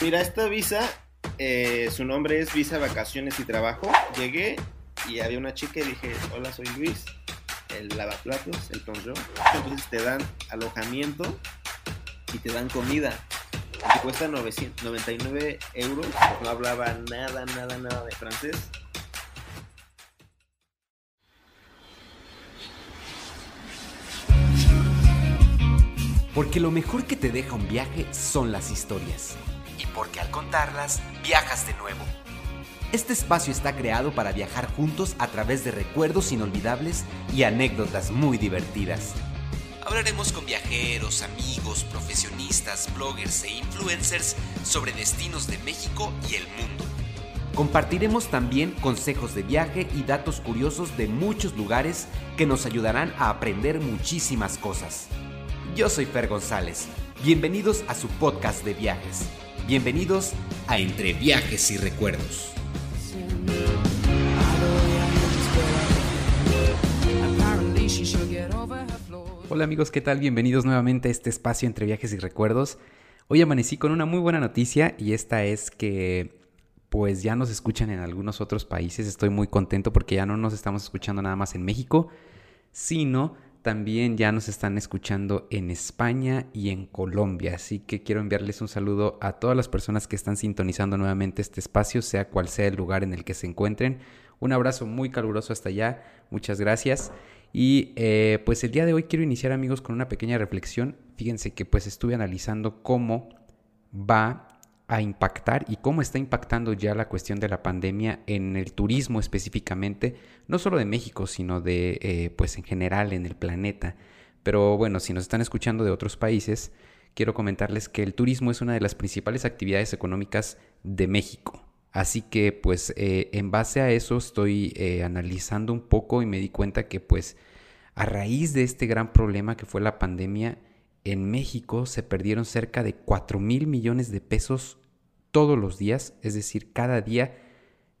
Mira, esta visa, eh, su nombre es Visa Vacaciones y Trabajo. Llegué y había una chica y dije, hola, soy Luis, el lavaplatos, el tonjo. Entonces te dan alojamiento y te dan comida. Y cuesta 999 euros. No hablaba nada, nada, nada de francés. Porque lo mejor que te deja un viaje son las historias. Porque al contarlas, viajas de nuevo. Este espacio está creado para viajar juntos a través de recuerdos inolvidables y anécdotas muy divertidas. Hablaremos con viajeros, amigos, profesionistas, bloggers e influencers sobre destinos de México y el mundo. Compartiremos también consejos de viaje y datos curiosos de muchos lugares que nos ayudarán a aprender muchísimas cosas. Yo soy Fer González. Bienvenidos a su podcast de viajes. Bienvenidos a Entre Viajes y Recuerdos. Hola amigos, ¿qué tal? Bienvenidos nuevamente a este espacio entre viajes y recuerdos. Hoy amanecí con una muy buena noticia y esta es que pues ya nos escuchan en algunos otros países. Estoy muy contento porque ya no nos estamos escuchando nada más en México, sino también ya nos están escuchando en España y en Colombia. Así que quiero enviarles un saludo a todas las personas que están sintonizando nuevamente este espacio, sea cual sea el lugar en el que se encuentren. Un abrazo muy caluroso hasta allá. Muchas gracias. Y eh, pues el día de hoy quiero iniciar amigos con una pequeña reflexión. Fíjense que pues estuve analizando cómo va a impactar y cómo está impactando ya la cuestión de la pandemia en el turismo específicamente, no solo de México, sino de eh, pues en general en el planeta. Pero bueno, si nos están escuchando de otros países, quiero comentarles que el turismo es una de las principales actividades económicas de México. Así que pues eh, en base a eso estoy eh, analizando un poco y me di cuenta que pues a raíz de este gran problema que fue la pandemia, en México se perdieron cerca de 4 mil millones de pesos todos los días, es decir, cada día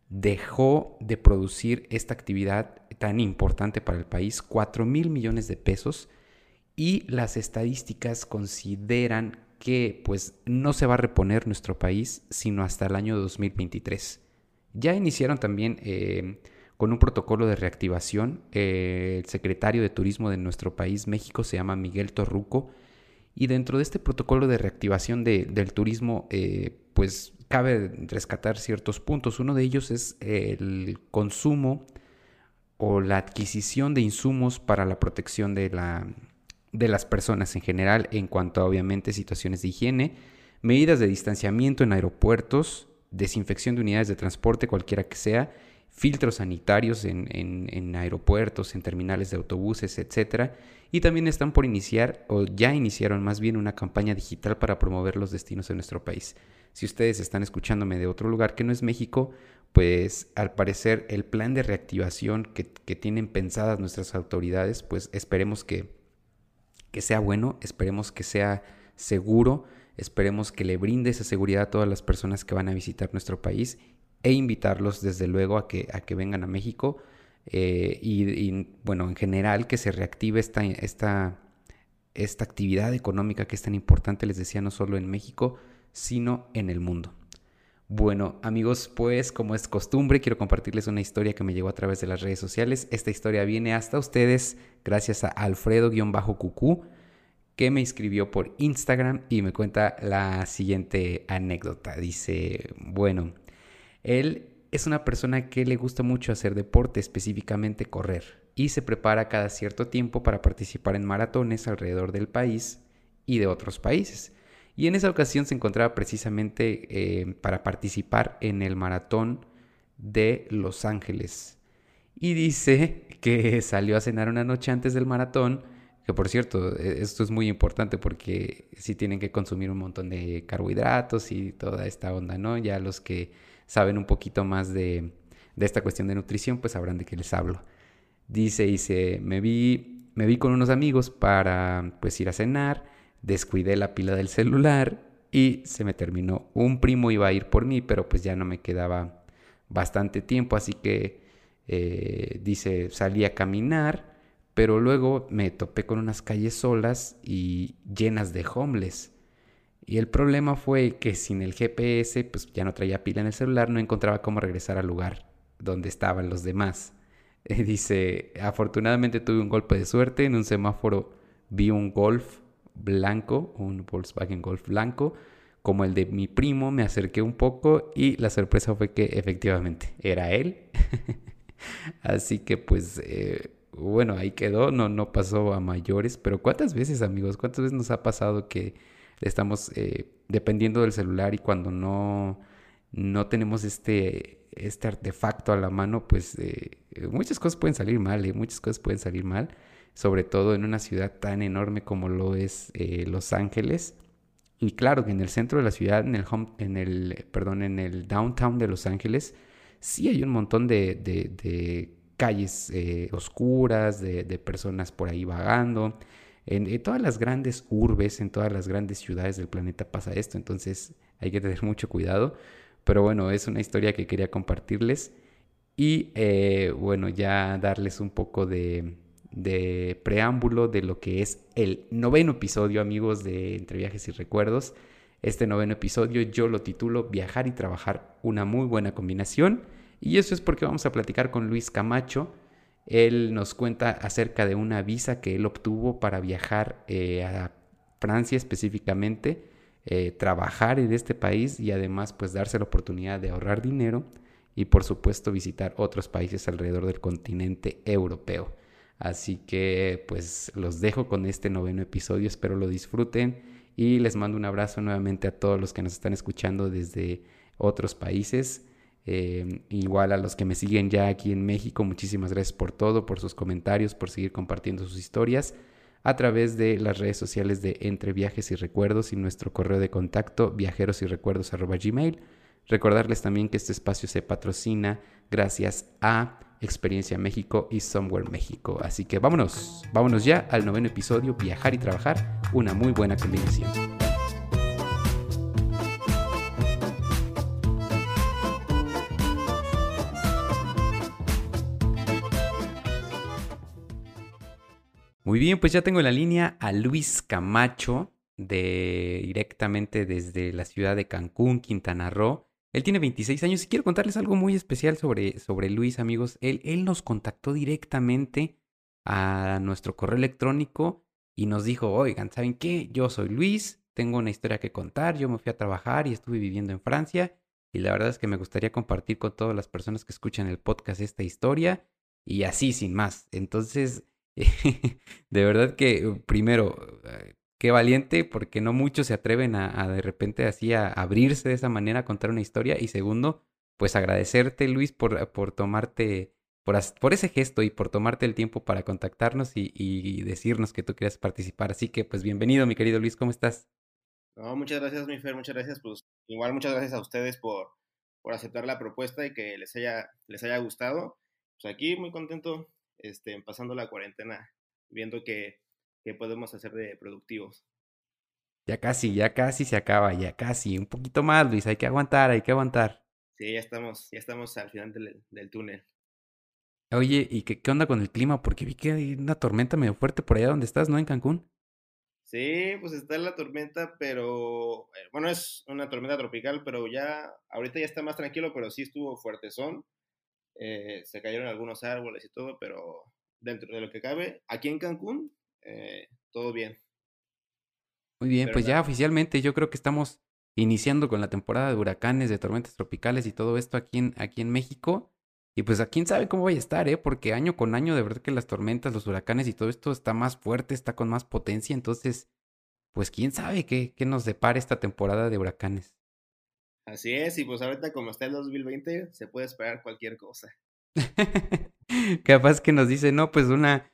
dejó de producir esta actividad tan importante para el país, 4 mil millones de pesos, y las estadísticas consideran que pues no se va a reponer nuestro país sino hasta el año 2023. Ya iniciaron también eh, con un protocolo de reactivación. Eh, el secretario de Turismo de nuestro país, México, se llama Miguel Torruco. Y dentro de este protocolo de reactivación del turismo, eh, pues cabe rescatar ciertos puntos. Uno de ellos es el consumo o la adquisición de insumos para la protección de la, de las personas en general en cuanto a obviamente situaciones de higiene, medidas de distanciamiento en aeropuertos, desinfección de unidades de transporte, cualquiera que sea, filtros sanitarios en, aeropuertos, en terminales de autobuses, etc. Y también están por iniciar, o ya iniciaron más bien, una campaña digital para promover los destinos de nuestro país. Si ustedes están escuchándome de otro lugar que no es México, pues al parecer el plan de reactivación que, que tienen pensadas nuestras autoridades, pues esperemos que que sea bueno, esperemos que sea seguro, esperemos que le brinde esa seguridad a todas las personas que van a visitar nuestro país e invitarlos desde luego a que, a que vengan a México eh, y, bueno, en general que se reactive esta, esta, esta actividad económica que es tan importante, les decía, no solo en México, sino en el mundo. Bueno, amigos, pues como es costumbre, quiero compartirles una historia que me llegó a través de las redes sociales. Esta historia viene hasta ustedes gracias a Alfredo-Cucú, que me escribió por Instagram y me cuenta la siguiente anécdota. Dice, bueno, él es una persona que le gusta mucho hacer deporte, específicamente correr, y se prepara cada cierto tiempo para participar en maratones alrededor del país y de otros países. Y en esa ocasión se encontraba precisamente eh, para participar en el maratón de Los Ángeles. Y dice que salió a cenar una noche antes del maratón, que por cierto, e, esto es muy importante porque sí tienen que consumir un montón de carbohidratos y toda esta onda, ¿no? Ya los que saben un poquito más de, de esta cuestión de nutrición, pues sabrán de qué les hablo. Dice, dice, me vi, me vi con unos amigos para pues ir a cenar descuidé la pila del celular y se me terminó. Un primo iba a ir por mí, pero pues ya no me quedaba bastante tiempo, así que eh, dice, salí a caminar, pero luego me topé con unas calles solas y llenas de homeless. Y el problema fue que sin el GPS, pues ya no traía pila en el celular, no encontraba cómo regresar al lugar donde estaban los demás. dice, afortunadamente tuve un golpe de suerte, en un semáforo vi un Golf blanco, un Volkswagen Golf blanco, como el de mi primo, me acerqué un poco y la sorpresa fue que efectivamente era él. Así que pues eh, bueno, ahí quedó, no, no pasó a mayores, pero ¿cuántas veces amigos? ¿Cuántas veces nos ha pasado que estamos eh, dependiendo del celular y cuando no, no tenemos este, este artefacto a la mano, pues eh, muchas cosas pueden salir mal, muchas cosas pueden salir mal, sobre todo en una ciudad tan enorme como lo es Los Ángeles. Y claro que en el centro de la ciudad, en el, home, en el, perdón, en el downtown de Los Ángeles, sí hay un montón de, de, calles eh, oscuras, de, personas por ahí vagando. En, todas las grandes urbes, en todas las grandes ciudades del planeta pasa esto, entonces hay que tener mucho cuidado. Pero bueno, es una historia que quería compartirles y eh, bueno, ya darles un poco de, de preámbulo de lo que es el noveno episodio, amigos, de Entre Viajes y Recuerdos. Este noveno episodio yo lo titulo Viajar y trabajar, una muy buena combinación. Y eso es porque vamos a platicar con Luis Camacho. Él nos cuenta acerca de una visa que él obtuvo para viajar eh, a Francia específicamente, eh, trabajar en este país y además pues darse la oportunidad de ahorrar dinero y por supuesto visitar otros países alrededor del continente europeo. Así que pues los dejo con este noveno episodio, espero lo disfruten y les mando un abrazo nuevamente a todos los que nos están escuchando desde otros países. Eh, igual a los que me siguen ya aquí en México, muchísimas gracias por todo, por sus comentarios, por seguir compartiendo sus historias a través de las redes sociales de Entre Viajes y Recuerdos y nuestro correo de contacto viajerosyrecuerdos.gmail. Recordarles también que este espacio se patrocina gracias a Experiencia México y Somewhere México. Así que vámonos, vámonos ya al noveno episodio, Viajar y Trabajar, una muy buena combinación. Muy bien, pues ya tengo en la línea a Luis Camacho, de, directamente desde la ciudad de Cancún, Quintana Roo. Él tiene 26 años y quiero contarles algo muy especial sobre, sobre Luis, amigos. Él, él nos contactó directamente a nuestro correo electrónico y nos dijo, oigan, ¿saben qué? Yo soy Luis, tengo una historia que contar, yo me fui a trabajar y estuve viviendo en Francia y la verdad es que me gustaría compartir con todas las personas que escuchan el podcast esta historia y así sin más. Entonces, de verdad que primero, eh, qué valiente, porque no muchos se atreven a, de repente así a abrirse de esa manera a contar una historia. Y segundo, pues agradecerte, Luis, por, por tomarte, por, por ese gesto y por tomarte el tiempo para contactarnos y, decirnos que tú quieres participar. Así que, pues bienvenido, mi querido Luis, ¿cómo estás? No, muchas gracias, mi Fer, muchas gracias. Pues igual muchas gracias a ustedes por, por aceptar la propuesta y que les haya, les haya gustado. Pues aquí muy contento, este, pasando la cuarentena, viendo que que podemos hacer de productivos. Ya casi, ya casi se acaba, ya casi. Un poquito más, Luis, hay que aguantar, hay que aguantar. Sí, ya estamos, ya estamos al final del, túnel. Oye, ¿y qué, qué, onda con el clima? Porque vi que hay una tormenta medio fuerte por allá donde estás, ¿no? En Cancún. Sí, pues está la tormenta, pero eh, bueno, es una tormenta tropical, pero ya ahorita ya está más tranquilo, pero sí estuvo fuerte son. Eh, se cayeron algunos árboles y todo, pero dentro de lo que cabe, aquí en Cancún eh, todo bien. Muy bien, pues ya oficialmente yo creo que estamos iniciando con la temporada de huracanes, de tormentas tropicales y todo esto aquí en, aquí en México. Y pues a quién sabe cómo vaya a estar, ¿eh? Porque año con año de verdad que las tormentas, los huracanes y todo esto está más fuerte, está con más potencia. Entonces, pues quién sabe qué, qué nos depara esta temporada de huracanes. Así es, y pues ahorita como está el 2020, se puede esperar cualquier cosa. Capaz que nos dice, no, pues una,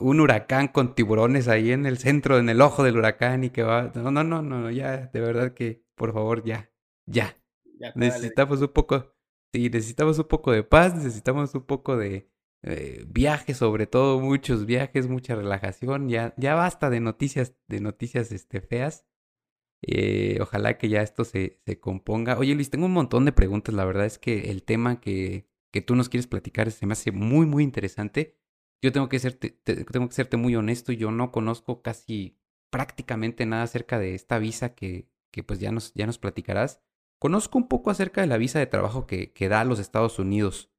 un huracán con tiburones ahí en el centro, en el ojo del huracán y que va... No, no, no, no, ya, de verdad que, por favor, ya, ya. necesitamos un poco, sí, necesitamos un poco de paz, necesitamos un poco de eh, viajes, sobre todo muchos viajes, mucha relajación, ya, ya basta de noticias, de noticias este, feas. Eh, ojalá que ya esto se, se componga. Oye Luis, tengo un montón de preguntas, la verdad es que el tema que, que tú nos quieres platicar se me hace muy, muy interesante. Yo tengo que, serte, tengo que serte muy honesto, yo no conozco casi prácticamente nada acerca de esta visa que, que pues ya nos, ya nos platicarás. Conozco un poco acerca de la visa de trabajo que, que da a los Estados Unidos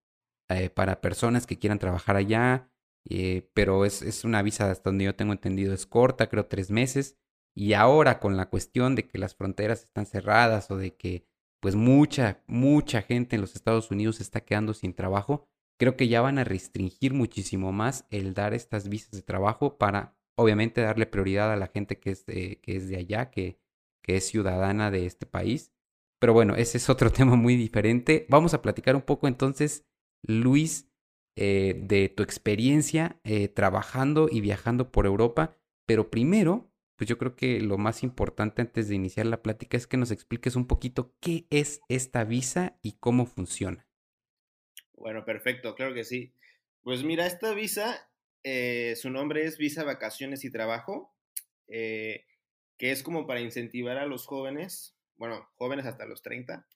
eh, para personas que quieran trabajar allá, eh, pero es, es, una visa, hasta donde yo tengo entendido, es corta, creo tres meses. Y ahora con la cuestión de que las fronteras están cerradas o de que pues mucha, mucha gente en los Estados Unidos está quedando sin trabajo, creo que ya van a restringir muchísimo más el dar estas visas de trabajo para, obviamente, darle prioridad a la gente que es de, que es de allá, que, que es ciudadana de este país. Pero bueno, ese es otro tema muy diferente. Vamos a platicar un poco entonces, Luis, eh, de tu experiencia eh, trabajando y viajando por Europa. Pero primero, pues yo creo que lo más importante antes de iniciar la plática es que nos expliques un poquito qué es esta visa y cómo funciona. Bueno, perfecto, claro que sí. Pues mira, esta visa, eh, su nombre es Visa Vacaciones y Trabajo, que es como para incentivar a los jóvenes, bueno, jóvenes hasta los 30,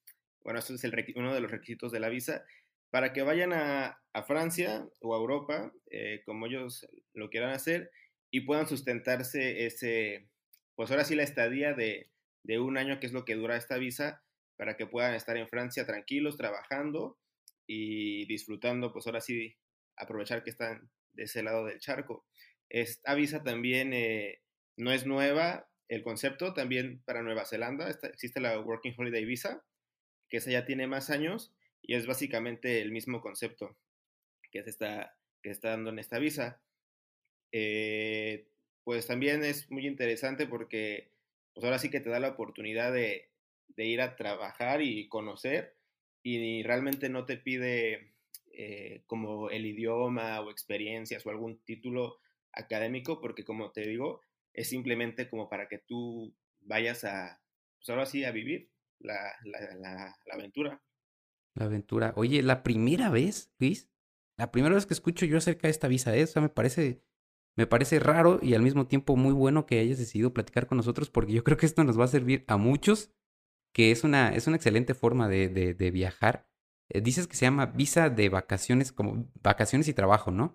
bueno, esto es uno de los requisitos de la visa, para que vayan a, Francia o a Europa, eh, como ellos lo quieran hacer, y puedan sustentarse ese, pues ahora sí la estadía de, de un año, que es lo que dura esta visa, para que puedan estar en Francia tranquilos, trabajando y disfrutando, pues ahora sí aprovechar que están de ese lado del charco. Esta visa también eh, no es nueva, el concepto también para Nueva Zelanda, existe la Working Holiday Visa, que esa ya tiene más años y es básicamente el mismo concepto que se está, que está dando en esta visa. Eh, pues también es muy interesante porque pues ahora sí que te da la oportunidad de, ir a trabajar y conocer y realmente no te pide eh, como el idioma o experiencias o algún título académico porque como te digo es simplemente como para que tú vayas a pues ahora sí a vivir la aventura la aventura. Oye, la primera vez, Luis, la primera vez que escucho yo acerca de esta visa, ¿eh? me parece, me parece raro y al mismo tiempo muy bueno que hayas decidido platicar con nosotros porque yo creo que esto nos va a servir a muchos, que es una, es una excelente forma de, de, viajar. Eh, dices que se llama visa de vacaciones, como vacaciones y trabajo, ¿no?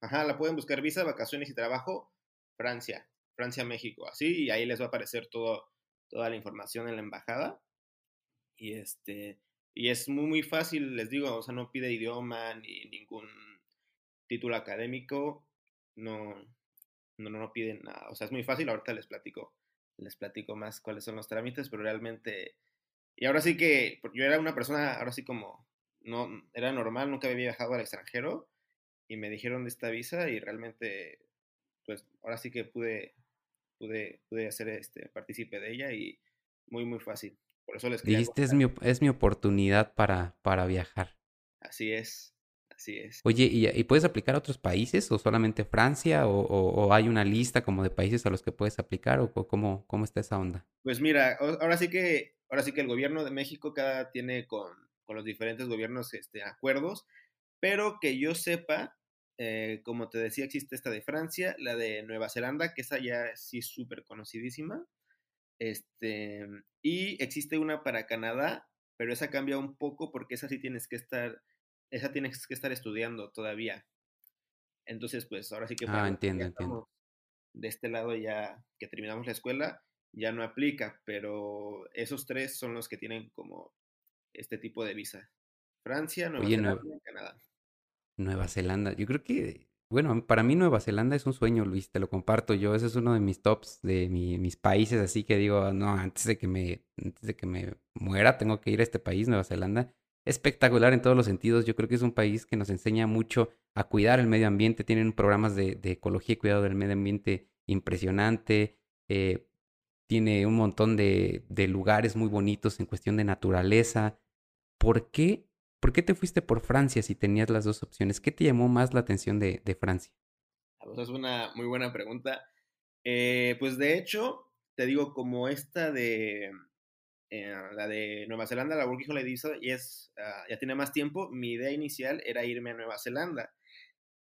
Ajá, la pueden buscar visa, vacaciones y trabajo, Francia, Francia, México, así, y ahí les va a aparecer todo, toda la información en la embajada. Y este, y es muy, muy fácil, les digo, o sea, no pide idioma ni ningún título académico, no, no, no piden nada. O sea, es muy fácil, ahorita les platico, les platico más cuáles son los trámites, pero realmente... Y ahora sí que yo era una persona, ahora sí como, no, era normal, nunca había viajado al extranjero y me dijeron de esta visa y realmente, pues ahora sí que pude, pude, pude hacer este partícipe de ella y muy, muy fácil. Por eso les Dijiste, es mi, es mi oportunidad para, para viajar. Así es, así es. Oye, ¿y, puedes aplicar a otros países o solamente Francia o, o, hay una lista como de países a los que puedes aplicar o, cómo, cómo está esa onda? Pues mira, ahora sí que, ahora sí que el gobierno de México cada tiene con, con los diferentes gobiernos este, acuerdos, pero que yo sepa, eh, como te decía, existe esta de Francia, la de Nueva Zelanda, que esa ya sí es súper conocidísima. Este, y existe una para Canadá, pero esa cambia un poco porque esa sí tienes que estar, esa tienes que estar estudiando todavía. Entonces, pues ahora sí que ah, entiendo, entiendo. de este lado ya que terminamos la escuela, ya no aplica, pero esos tres son los que tienen como este tipo de visa. Francia, Nueva Zelanda y Canadá. Nueva Zelanda. Yo creo que bueno, para mí Nueva Zelanda es un sueño, Luis, te lo comparto yo. Ese es uno de mis tops de mis países, así que digo, no, antes de que me, antes de que me muera, tengo que ir a este país, Nueva Zelanda. Espectacular en todos los sentidos. Yo creo que es un país que nos enseña mucho a cuidar el medio ambiente. Tienen programas de, ecología y cuidado del medio ambiente impresionante. Eh, tiene un montón de, de lugares muy bonitos en cuestión de naturaleza. ¿Por qué ¿Por qué te fuiste por Francia si tenías las dos opciones? ¿Qué te llamó más la atención de, Francia? Ah, pues es una muy buena pregunta. Eh, pues de hecho, te digo, como esta de eh, la de Nueva Zelanda, la Working Holiday Visa, y es, ah, ya tiene más tiempo, mi idea inicial era irme a Nueva Zelanda.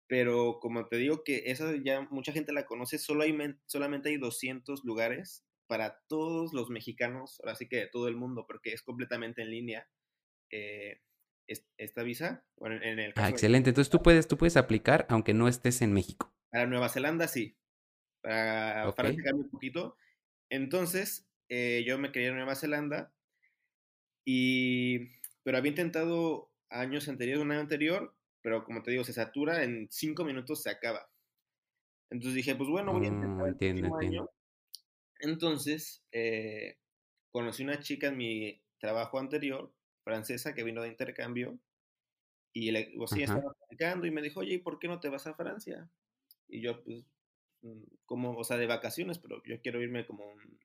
Pero como te digo que esa ya mucha gente la conoce, solo hay, solamente hay 200 lugares para todos los mexicanos, ahora sí que de todo el mundo, porque es completamente en línea. Eh, esta visa. Bueno, en el ah, excelente. Entonces tú puedes, tú puedes aplicar aunque no estés en México. Para Nueva Zelanda sí. Para Francia cambia un poquito. Entonces, eh, yo me quería ir a Nueva Zelanda, y, pero había intentado años anteriores, un año anterior, pero como te digo, se satura, en cinco minutos se acaba. Entonces dije, pues bueno, voy a intentar Mm, entiendo, el entiendo. año. Entonces, eh, conocí una chica en mi trabajo anterior, francesa, que vino de intercambio, y le, pues, estaba platicando y me dijo, oye, ¿y por qué no te vas a Francia? Y yo, pues, mm, como, o sea, de vacaciones, pero yo quiero irme como un,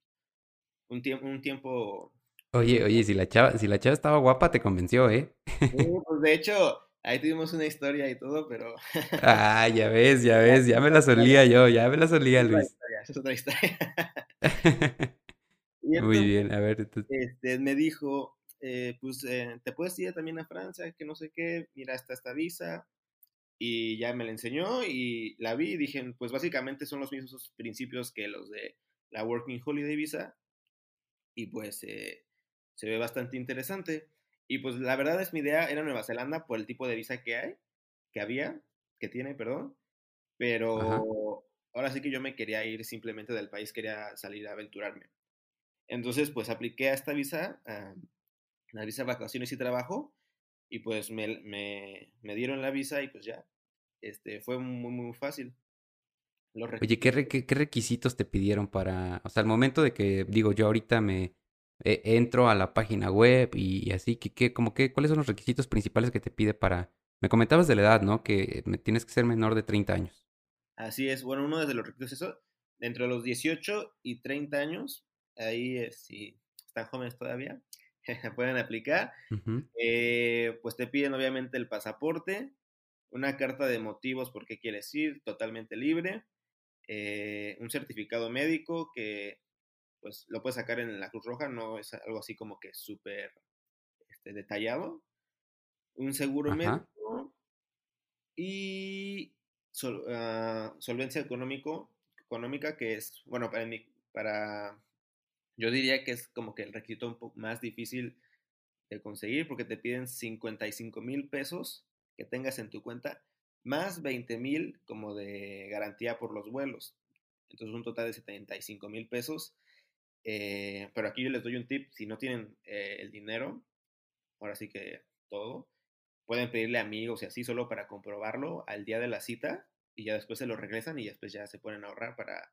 un tiempo, un tiempo, Oye, oye, si la chava, si la chava estaba guapa, te convenció, ¿eh? sí, pues, de hecho, ahí tuvimos una historia y todo, pero Ah, ya ves, ya ves, ya me la solía yo, ya me la solía, esa es otra Luis. historia, es otra historia. Muy entonces, bien, a ver, tú- este, me dijo, eh, pues, eh, te puedes ir también a Francia, que no sé qué, mira, está esta visa, y ya me la enseñó y la vi y dije, pues básicamente son los mismos principios que los de la Working Holiday Visa y pues eh, se ve bastante interesante. Y pues la verdad es mi idea era Nueva Zelanda por el tipo de visa que hay, que había, que tiene, perdón, Ajá, pero ahora sí que yo me quería ir simplemente del país, quería salir a aventurarme. Entonces pues apliqué a esta visa, a la visa vacaciones y trabajo, y pues me, me, me dieron la visa y pues ya, este, fue muy, muy fácil. Los Oye, ¿qué, requisitos, re- qué- qué requisitos te pidieron para, o sea, al momento de que, digo, yo ahorita me eh, entro a la página web y, y así, que, que, como que, ¿cuáles son los requisitos principales que te pide para, me comentabas de la edad, ¿no? Que tienes que ser menor de 30 años. así es, bueno, uno de los requisitos es eso, entre los 18 y 30 años, ahí eh, si están jóvenes todavía, pueden aplicar, eh, pues te piden obviamente el pasaporte, una carta de motivos por qué quieres ir, totalmente libre, eh, un certificado médico que pues lo puedes sacar en la Cruz Roja, no es algo así como que súper este, detallado, un seguro Ajá, médico y sol- ah, solvencia económico, económica, que es, bueno, para mí, para, yo diría que es como que el requisito un poco más difícil de conseguir porque te piden 55 mil pesos que tengas en tu cuenta, más 20 mil como de garantía por los vuelos. Entonces un total de 75 mil pesos. Eh, pero aquí yo les doy un tip, si no tienen eh, el dinero, ahora sí que todo, pueden pedirle amigos y así solo para comprobarlo al día de la cita y ya después se lo regresan y después ya se a ahorrar para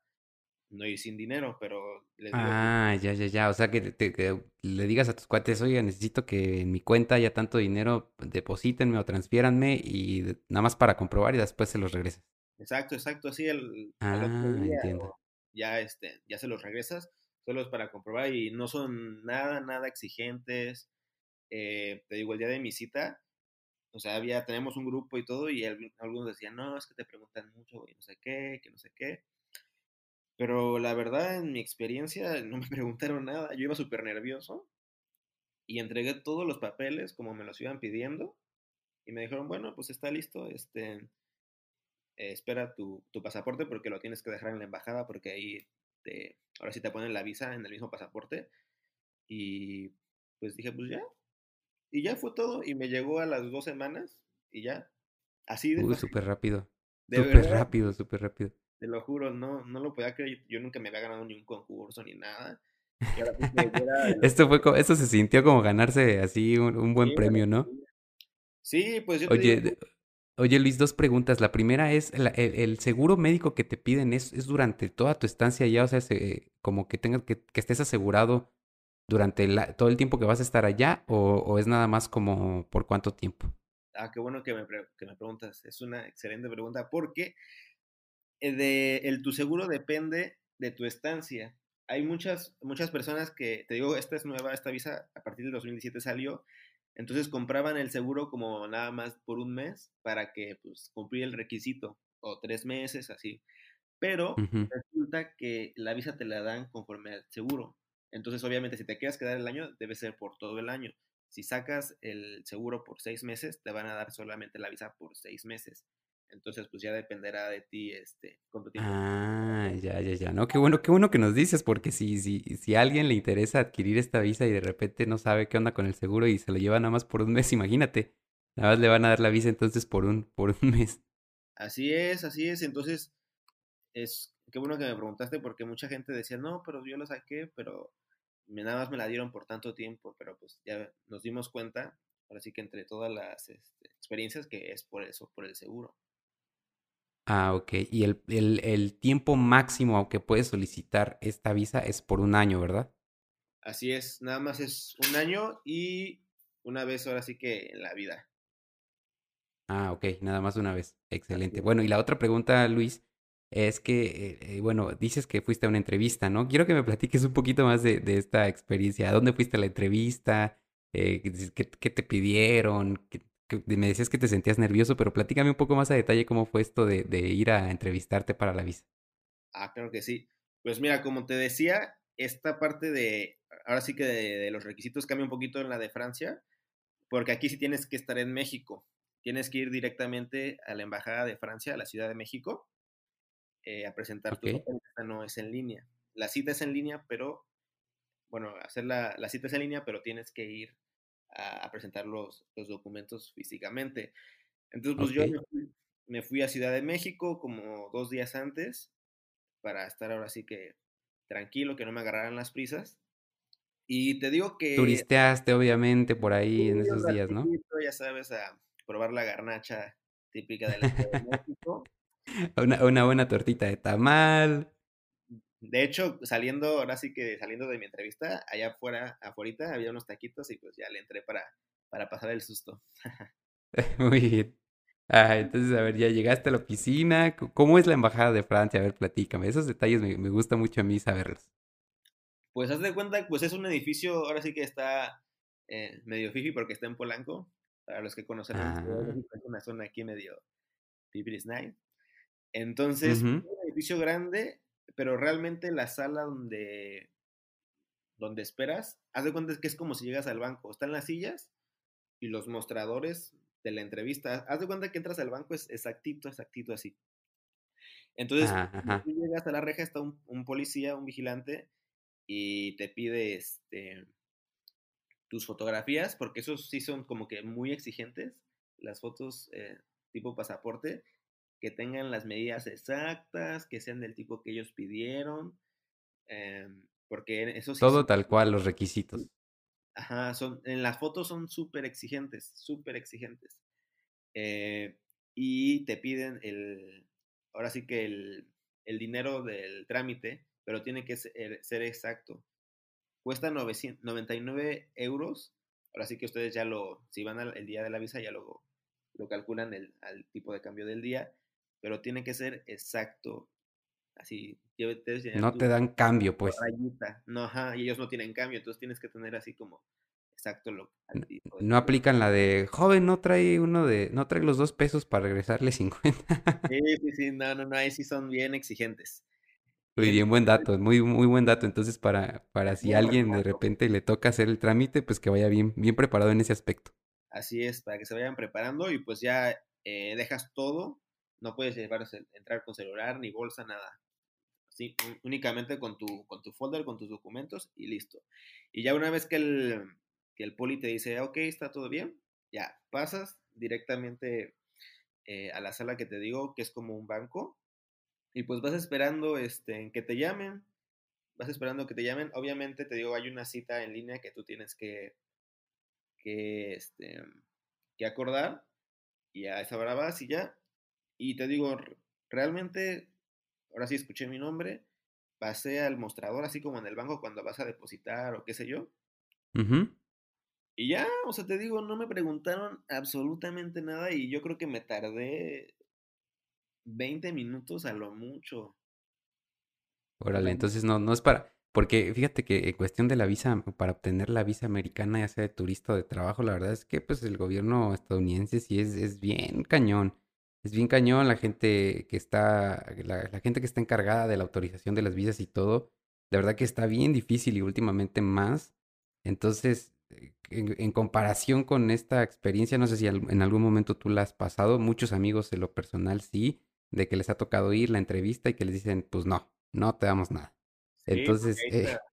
no ir sin dinero, pero les digo que Ah, ya, ya, ya. O sea, que, te- que le digas a tus cuates, oye, necesito que en mi cuenta haya tanto dinero, deposítenme o transfiéranme y nada más para comprobar y después se los regresas. exacto, exacto, así el, Ah, día entiendo. ya, este, ya se los regresas, solo es para comprobar y no son nada, nada exigentes. Eh, te digo, el día de mi cita, o sea, había, tenemos un grupo y todo y al- algunos decían, no, es que te preguntan mucho y no sé qué, que no sé qué. Pero la verdad, en mi experiencia, no me preguntaron nada. Yo iba súper nervioso y entregué todos los papeles como me los iban pidiendo y me dijeron, bueno, pues está listo, este, eh, espera tu, tu pasaporte porque lo tienes que dejar en la embajada porque ahí te, ahora sí te ponen la visa en el mismo pasaporte. Y pues dije, pues ya. Y ya fue todo y me llegó a las dos semanas y ya. Así de Uy, súper rápido. Súper rápido, súper rápido. Te lo juro, no, no lo podía creer. Yo nunca me había ganado ni un concurso ni nada. Y ahora era Esto fue, co- esto se sintió como ganarse así un, un buen sí, premio, ¿no? Sí, pues yo te digo, Oye, oye Luis, dos preguntas. La primera es, la- el, el seguro médico que te piden es, es durante toda tu estancia allá, o sea, se- como que tengas que, que estés asegurado durante la- todo el tiempo que vas a estar allá, o, o es nada más como por cuánto tiempo. ah, qué bueno que me, que me preguntas. Es una excelente pregunta porque de, el, tu seguro depende de tu estancia. Hay muchas, muchas personas que, te digo, esta es nueva, esta visa a partir del 2017 salió, entonces compraban el seguro como nada más por un mes para que pues cumplir el requisito, o tres meses, así. Pero resulta que la visa te la dan conforme al seguro. Entonces, obviamente, si te quieres quedar el año, debe ser por todo el año. Si sacas el seguro por seis meses, te van a dar solamente la visa por seis meses. Entonces, pues ya dependerá de ti, este, cuánto tiempo. Ah, ya, ya, ya. No, qué bueno, qué bueno que nos dices, porque si, si, si a alguien le interesa adquirir esta visa y de repente no sabe qué onda con el seguro y se lo lleva nada más por un mes, imagínate. Nada más le van a dar la visa entonces por un, por un mes. Así es, así es. Entonces, es qué bueno que me preguntaste porque mucha gente decía, no, pero yo lo saqué, pero nada más me la dieron por tanto tiempo, pero pues ya nos dimos cuenta, ahora sí que entre todas las este, experiencias, que es por eso, por el seguro. Ah, ok. Y el, el, el tiempo máximo que puedes solicitar esta visa es por un año, ¿verdad? Así es, nada más es un año y una vez ahora sí que en la vida. Ah, ok, nada más una vez. Excelente. Bueno, y la otra pregunta, Luis, es que, eh, eh, bueno, dices que fuiste a una entrevista, ¿no? Quiero que me platiques un poquito más de, de esta experiencia. ¿A dónde fuiste a la entrevista? Eh, ¿qué, qué, te pidieron? Me decías que te sentías nervioso, pero platícame un poco más a detalle cómo fue esto de, de ir a entrevistarte para la visa. Ah, claro que sí. Pues mira, como te decía, esta parte de, ahora sí que de, los requisitos cambia un poquito en la de Francia, porque aquí sí tienes que estar en México, tienes que ir directamente a la Embajada de Francia, a la Ciudad de México, eh, a presentar tu no es en línea. La cita es en línea, pero, bueno, hacer la, la cita es en línea, pero tienes que ir a, presentar los, los, documentos físicamente. Entonces, pues yo me fui, me fui a Ciudad de México como dos días antes para estar ahora sí que tranquilo, que no me agarraran las prisas. Y te digo que... Turisteaste, obviamente, por ahí en esos días, ¿no? Ya sabes, a probar la garnacha típica de la Ciudad de México. una, una buena tortita de tamal. De hecho, saliendo, ahora sí que saliendo de mi entrevista, allá afuera, afuera, había unos taquitos y pues ya le entré para, para pasar el susto. Muy bien. Ah, entonces, a ver, ya llegaste a la oficina. ¿Cómo es la embajada de Francia? A ver, platícame. Esos detalles me, me gusta mucho a mí saberlos. Pues haz de cuenta, pues es un edificio, ahora sí que está eh, medio fifi porque está en Polanco. Para los que conocen, ah. es una zona aquí medio Night. Entonces, es un edificio grande, pero realmente la sala donde, donde esperas, haz de cuenta que es como si llegas al banco. Están las sillas y los mostradores de la entrevista. Haz de cuenta que entras al banco, es exactito, exactito así. Entonces, cuando tú llegas a la reja, está un, policía, un vigilante, y te pide este, tus fotografías, porque esos sí son como que muy exigentes, las fotos eh, tipo pasaporte, que tengan las medidas exactas, que sean del tipo que ellos pidieron, em, porque eso sí Todo tal cual, los requisitos. Ajá, son, en las fotos son súper exigentes, súper exigentes. Eh, y te piden el, ahora sí que el, el, dinero del trámite, pero tiene que ser, ser exacto. Cuesta 99 euros. Ahora sí que ustedes ya lo, si van al el día de la visa, ya lo, lo calculan el, al tipo de cambio del día, pero tiene que ser exacto. Así, no te dan cambio, pues. No, ajá, y ellos no tienen cambio, entonces tienes que tener así como exacto lo No aplican la de, joven, no trae uno de, no trae los dos pesos para regresarle 50. Sí, sí, sí, no, no, no, ahí sí son bien exigentes. Muy bien, buen dato, muy, muy buen dato. Entonces, para, para si alguien de repente le toca hacer el trámite, pues que vaya bien, bien preparado en ese aspecto. Así es, para que se vayan preparando y pues ya eh, dejas todo, no puedes llevar, entrar con celular ni bolsa, nada. Sí, únicamente con tu, con tu folder, con tus documentos y listo. Y ya una vez que el, que el poli te dice, ok, está todo bien, ya, pasas directamente eh, a la sala que te digo, que es como un banco, y pues vas esperando este, que te llamen, vas esperando que te llamen, obviamente te digo, hay una cita en línea que tú tienes que, que, este, que acordar, y a esa hora vas y ya, y te digo, realmente, ahora sí escuché mi nombre, pasé al mostrador, así como en el banco cuando vas a depositar o qué sé yo. Y ya, o sea, te digo, no me preguntaron absolutamente nada y yo creo que me tardé 20 minutos a lo mucho. Órale, entonces no, no es para... Porque fíjate que en cuestión de la visa, para obtener la visa americana, ya sea de turista o de trabajo, la verdad es que pues el gobierno estadounidense sí es, es bien cañón. Es bien cañón la gente que está, la, la gente que está encargada de la autorización de las visas y todo. De verdad que está bien difícil y últimamente más. Entonces, en, comparación con esta experiencia, no sé si en algún momento tú la has pasado, muchos amigos de lo personal sí, de que les ha tocado ir la entrevista y que les dicen, pues no, no te damos nada. Entonces... Eh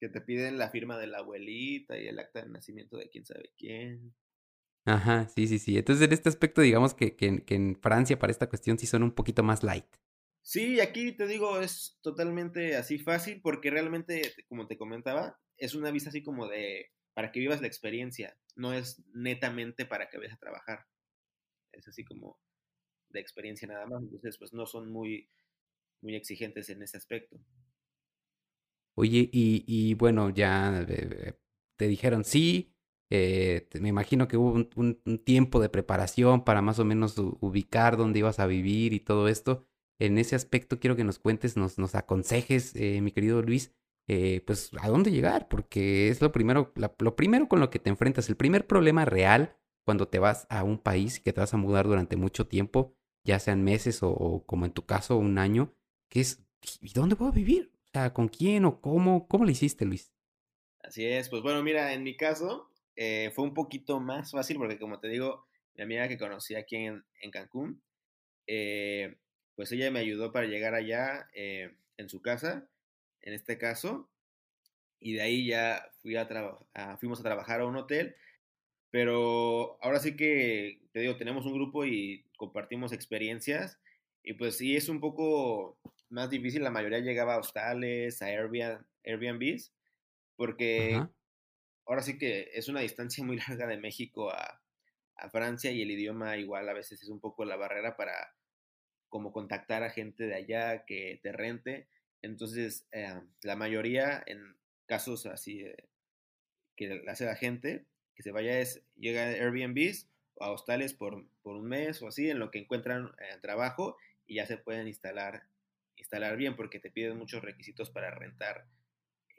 que te piden la firma de la abuelita y el acta de nacimiento de quién sabe quién. Ajá, sí, sí, sí. Entonces en este aspecto digamos que, que, que en Francia para esta cuestión sí son un poquito más light. Sí, aquí te digo, es totalmente así fácil porque realmente, como te comentaba, es una visa así como de, para que vivas la experiencia, no es netamente para que vayas a trabajar. Es así como de experiencia nada más. Entonces, pues no son muy, muy exigentes en ese aspecto. Oye, y, y bueno, ya eh, te dijeron sí, eh, me imagino que hubo un, tiempo de preparación para más o menos ubicar dónde ibas a vivir y todo esto. En ese aspecto quiero que nos cuentes, nos, aconsejes, eh, mi querido Luis, pues a dónde llegar, porque es lo primero, lo primero con lo que te enfrentas, el primer problema real cuando te vas a un país que te vas a mudar durante mucho tiempo, ya sean meses o, como en tu caso un año, que es, ¿y dónde puedo vivir? O sea, ¿con quién o cómo? ¿Cómo lo hiciste, Luis? Así es, pues bueno, mira, en mi caso eh, fue un poquito más fácil porque como te digo, mi amiga que conocí aquí en, Cancún, eh, pues ella me ayudó para llegar allá eh, en su casa, en este caso, y de ahí ya a fuimos a trabajar a un hotel pero ahora sí que, te digo, tenemos un grupo y compartimos experiencias. Y pues sí, es un poco más difícil. La mayoría llegaba a hostales, a Airbnb, Airbnbs, porque ahora sí que es una distancia muy larga de México a, a, Francia y el idioma igual a veces es un poco la barrera para como contactar a gente de allá que te rente. Entonces, eh, la mayoría en casos así que hace la gente, que se vaya es, llega a Airbnbs o a hostales por, por un mes o así, en lo que encuentran eh, trabajo y ya se pueden instalar, instalar bien, porque te piden muchos requisitos para rentar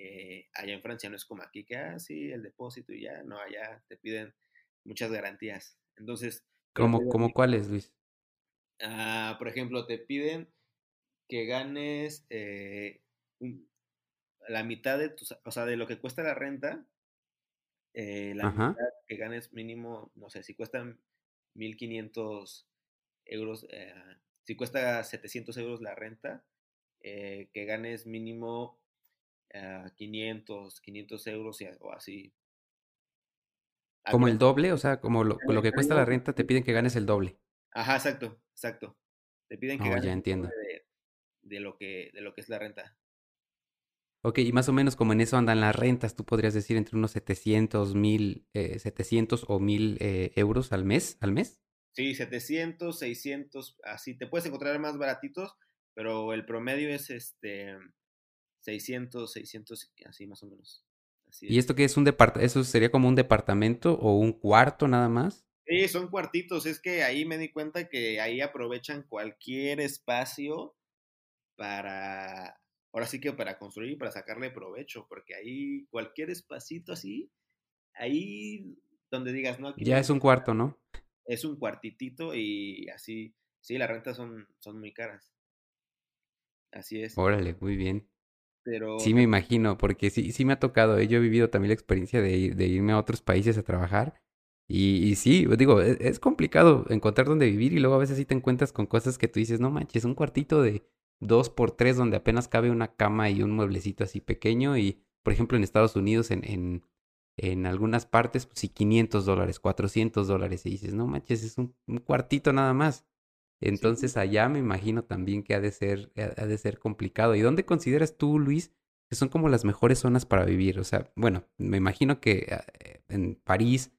eh, allá en Francia. No es como aquí que, ah, sí, el depósito y ya, no, allá te piden muchas garantías. Entonces... ¿Cómo, ¿cómo cuáles, Luis? Ah, por ejemplo, te piden que ganes eh, la mitad de tus, o sea, de lo que cuesta la renta, eh, la mitad que ganes mínimo, no sé, si cuestan 1500 euros, eh, si cuesta 700 euros la renta, que ganes mínimo 500, 500 euros o así. Como el doble, o sea, como lo, que cuesta la renta, te piden que ganes el doble. Ajá, exacto, exacto. Te piden que oh, ganes ya entiendo. de, lo que, de lo que es la renta. Ok, y más o menos como en eso andan las rentas, tú podrías decir entre unos 700, mil, eh, 700 o 1000 eh, euros al mes, al mes. Sí, 700, 600, así. Te puedes encontrar más baratitos, pero el promedio es este 600, 600, así más o menos. ¿Y esto qué es un departamento? ¿Eso sería como un departamento o un cuarto nada más? Sí, son cuartitos. Es que ahí me di cuenta que ahí aprovechan cualquier espacio para ahora sí que para construir y para sacarle provecho, porque ahí cualquier espacito así, ahí donde digas, no, ya es un cuarto, ¿no? Es un cuartitito y así, sí, las rentas son, son muy caras. Así es. Órale, muy bien. Pero... Sí, me imagino, porque sí, sí me ha tocado, ¿eh? yo he vivido también la experiencia de, de irme a otros países a trabajar. Y, y sí, digo, es, es, complicado encontrar dónde vivir y luego a veces sí te encuentras con cosas que tú dices, no manches, un cuartito de dos por tres donde apenas cabe una cama y un mueblecito así pequeño y por ejemplo en Estados Unidos en, en, en algunas partes pues sí 500 dólares, 400 dólares y dices no manches es un, cuartito nada más. Entonces allá me imagino también que ha de ser ha de ser complicado. ¿Y dónde consideras tú Luis que son como las mejores zonas para vivir? O sea, bueno, me imagino que eh, en París,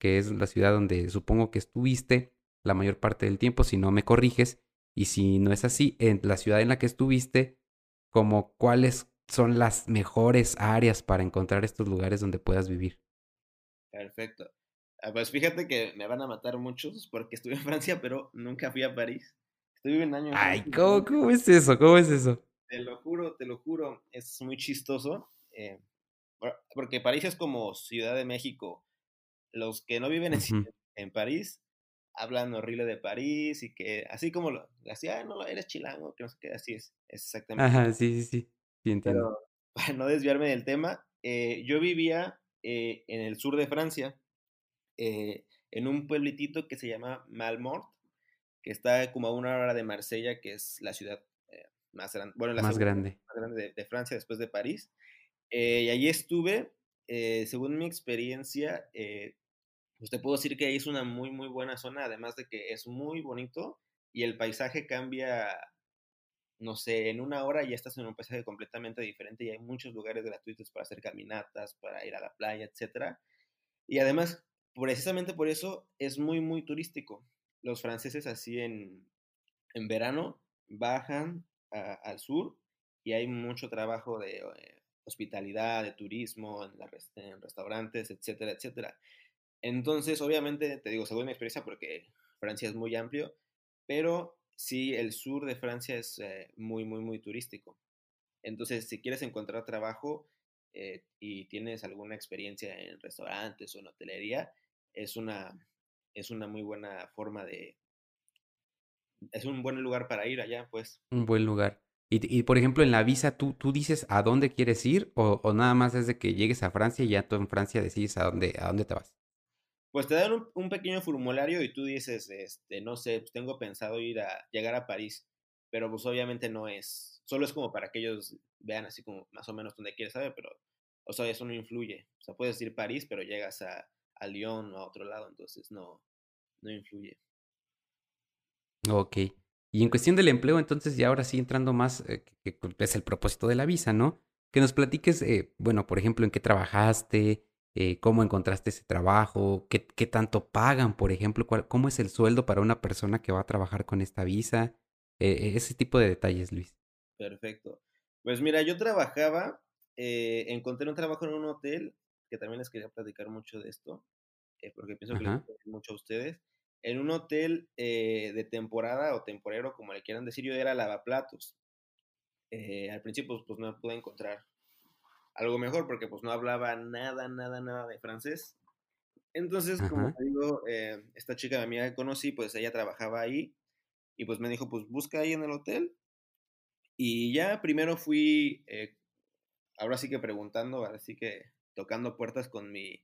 que es la ciudad donde supongo que estuviste la mayor parte del tiempo, si no me corriges, y si no es así, en la ciudad en la que estuviste, como cuáles son las mejores áreas para encontrar estos lugares donde puedas vivir. Perfecto. Ah, pues fíjate que me van a matar muchos porque estuve en Francia, pero nunca fui a París. Estuve un año. Ay, ¿cómo, es eso? ¿Cómo es eso? Te lo juro, te lo juro. Es muy chistoso. Eh, porque París es como Ciudad de México. Los que no viven en París hablan horrible de París y que así como lo, así, ah, no, eres chilango, que no sé qué, así es, exactamente. Ajá, sí, sí, sí, sí entiendo. Pero para no desviarme del tema, eh, yo vivía eh, en el sur de Francia, eh, en un pueblitito que se llama Malmort, que está como a una hora de Marsella, que es la ciudad más grande, bueno, la más grande, más grande de, de, Francia después de París. y allí estuve, según mi experiencia, pues te puedo decir que es una muy, muy buena zona, además de que es muy bonito y el paisaje cambia no sé, en una hora ya estás en un paisaje completamente diferente y hay muchos lugares gratuitos para hacer caminatas, para ir a la playa, etc. Y además, precisamente por eso es muy, muy turístico. Los franceses así en, en verano bajan al sur y hay mucho trabajo de eh, hospitalidad, de turismo, en, restaurantes, etcétera, etcétera. Entonces, obviamente, te digo, según mi experiencia, porque Francia es muy amplio, pero sí, el sur de Francia es eh, muy, muy, muy turístico. Entonces, si quieres encontrar trabajo eh, y tienes alguna experiencia en restaurantes o en hotelería, es una, es una muy buena forma de... Es un buen lugar para ir allá, pues. Un buen lugar. Y, por ejemplo, en la visa, ¿tú, ¿tú dices a dónde quieres ir o, o, nada más desde que llegues a Francia y ya tú en Francia decides a dónde, a dónde te vas? pues te dan un, pequeño formulario y tú dices, este, no sé, pues tengo pensado ir a llegar a París, pero pues obviamente no es, solo es como para que ellos vean así como más o menos dónde quieres saber, pero, o sea, eso no influye. O sea, puedes ir a París, pero llegas a, a Lyon o a otro lado, entonces no, no influye. Ok. Y en cuestión del empleo, entonces ya ahora sí entrando más, eh, que, es el propósito de la visa, ¿no? Que nos platiques, eh, bueno, por ejemplo, en qué trabajaste, eh, cómo encontraste ese trabajo, qué, qué tanto pagan, por ejemplo, cuál, cómo es el sueldo para una persona que va a trabajar con esta visa, ese tipo de detalles, Luis. Perfecto. Pues mira, yo trabajaba, encontré un trabajo en un hotel, que también les quería platicar mucho de esto, porque pienso que les mucho a ustedes. En un hotel de temporada o temporero, como le quieran decir, yo era lavaplatos. al principio, pues no pude encontrar algo mejor porque pues no hablaba nada, nada, nada de francés. Entonces, como te digo, eh, esta chica de amiga que conocí, pues ella trabajaba ahí y pues me dijo, pues busca ahí en el hotel. Y ya primero fui, eh, ahora sí que preguntando, ahora sí que tocando puertas con mi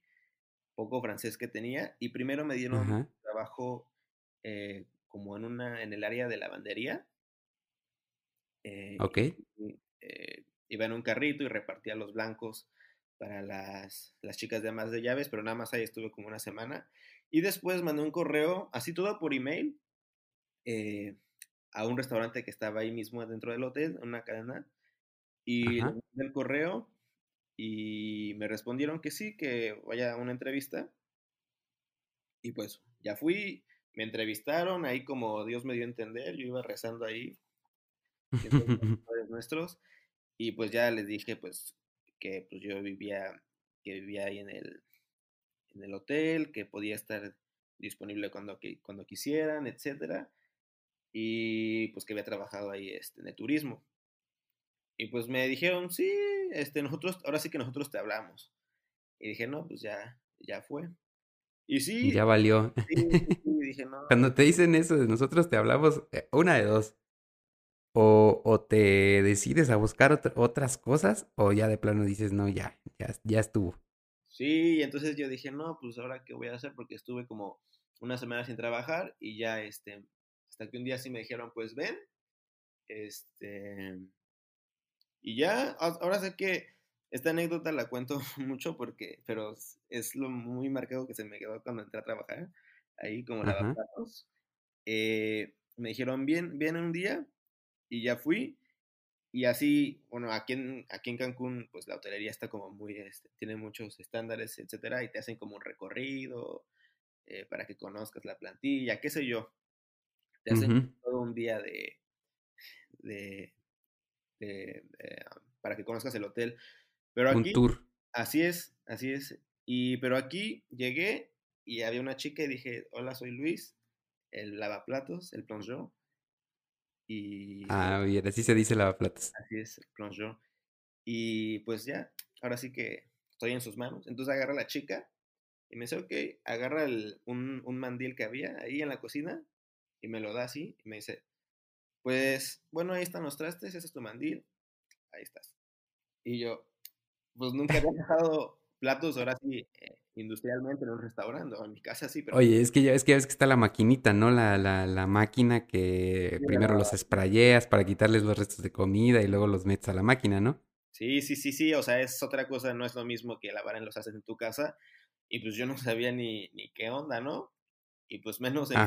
poco francés que tenía y primero me dieron trabajo eh, como en una en el área de lavandería. ok iba en un carrito y repartía los blancos para las, las chicas de amas de llaves, pero nada más ahí estuve como una semana. Y después mandé un correo, así todo por email, eh, a un restaurante que estaba ahí mismo dentro del hotel, una cadena, y mandé el correo y me respondieron que sí, que vaya a una entrevista. Y pues ya fui, me entrevistaron, ahí como Dios me dio a entender, yo iba rezando ahí, nuestros, y pues ya les dije pues que pues yo vivía, que vivía ahí en el, en el hotel, que podía estar disponible cuando, cuando quisieran, etcétera. Y pues que había trabajado ahí este, en el turismo. Y pues me dijeron, sí, este, nosotros, ahora sí que nosotros te hablamos. Y dije, no, pues ya, ya fue. Y sí. Ya valió. dije, no. Cuando te dicen eso de nosotros te hablamos, eh, una de dos. O, te decides a buscar otras cosas o ya de plano dices, no, ya, ya, ya estuvo. Sí, entonces yo dije, no, pues ahora qué voy a hacer porque estuve como una semana sin trabajar y ya, este, hasta que un día sí me dijeron, pues ven, este, y ya, ahora sé que esta anécdota la cuento mucho porque, pero es lo muy marcado que se me quedó cuando entré a trabajar, ahí como lavaplatos. Eh, me dijeron, bien, viene un día y ya fui. Y así, bueno, aquí en, aquí en Cancún, pues la hotelería está como muy, este, tiene muchos estándares, etcétera, y te hacen como un recorrido eh, para que conozcas la plantilla, qué sé yo. Te hacen todo un día de, de, de, para que conozcas el hotel. Pero aquí, un tour. Así es, así es. Y, pero aquí llegué y había una chica y dije, hola, soy Luis, el lavaplatos, el plongeon. Y, ah, bien, así se dice lavaplatos. Así es, plongeon. Y pues ya, ahora sí que estoy en sus manos. Entonces agarra a la chica y me dice, ok, agarra el, un, un, mandil que había ahí en la cocina y me lo da así y me dice, pues bueno, ahí están los trastes, ese es tu mandil, ahí estás. Y yo, pues nunca había dejado platos ahora sí eh, industrialmente en un restaurante o en mi casa sí, pero... Oye, es que ya es que ya ves que está la maquinita, ¿no? La, la, la máquina que primero los sprayeas para quitarles los restos de comida y luego los metes a la máquina, ¿no? Sí, sí, sí, sí, o sea, es otra cosa, no es lo mismo que lavar en los haces en tu casa y pues yo no sabía ni, ni qué onda, ¿no? Y pues menos en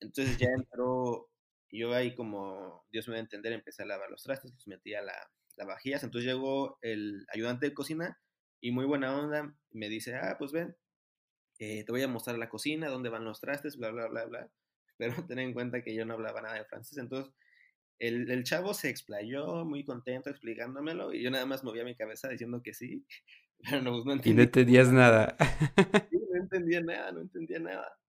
Entonces ya entró, Y yo ahí como Dios me va a entender, empecé a lavar los trastes, los metía la, la vajillas. Entonces llegó el ayudante de cocina y muy buena onda, me dice, ah, pues ven, eh, te voy a mostrar la cocina, dónde van los trastes, bla, bla, bla, bla. Pero ten en cuenta que yo no hablaba nada de francés, entonces el, el, chavo se explayó muy contento explicándomelo y yo nada más movía mi cabeza diciendo que sí, pero no, no entendía. Y no entendías nada. no entendía nada, no entendía nada.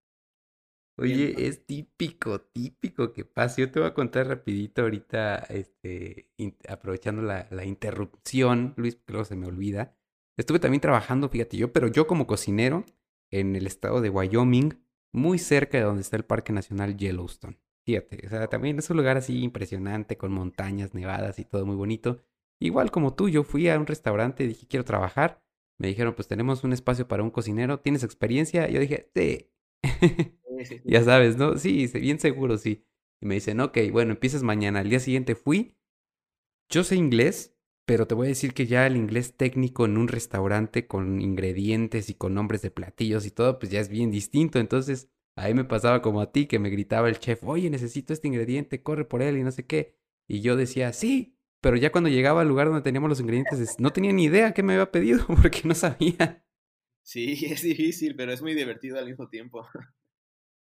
Oye, es típico, típico que pasa. Yo te voy a contar rapidito ahorita, este, aprovechando la, la, interrupción, Luis, porque luego se me olvida. Estuve también trabajando, fíjate yo, pero yo como cocinero en el estado de Wyoming, muy cerca de donde está el Parque Nacional Yellowstone. Fíjate, o sea, también es un lugar así impresionante, con montañas nevadas y todo muy bonito. Igual como tú, yo fui a un restaurante y dije, quiero trabajar. Me dijeron, pues tenemos un espacio para un cocinero, ¿tienes experiencia? Y yo dije, sí. ya sabes, ¿no? Sí, bien seguro, sí. Y me dicen, ok, bueno, empiezas mañana. Al día siguiente fui. Yo sé inglés, pero te voy a decir que ya el inglés técnico en un restaurante con ingredientes y con nombres de platillos y todo, pues ya es bien distinto. Entonces, ahí me pasaba como a ti, que me gritaba el chef, oye, necesito este ingrediente, corre por él y no sé qué. Y yo decía, sí, pero ya cuando llegaba al lugar donde teníamos los ingredientes, no tenía ni idea qué me había pedido porque no sabía. Sí, es difícil, pero es muy divertido al mismo tiempo.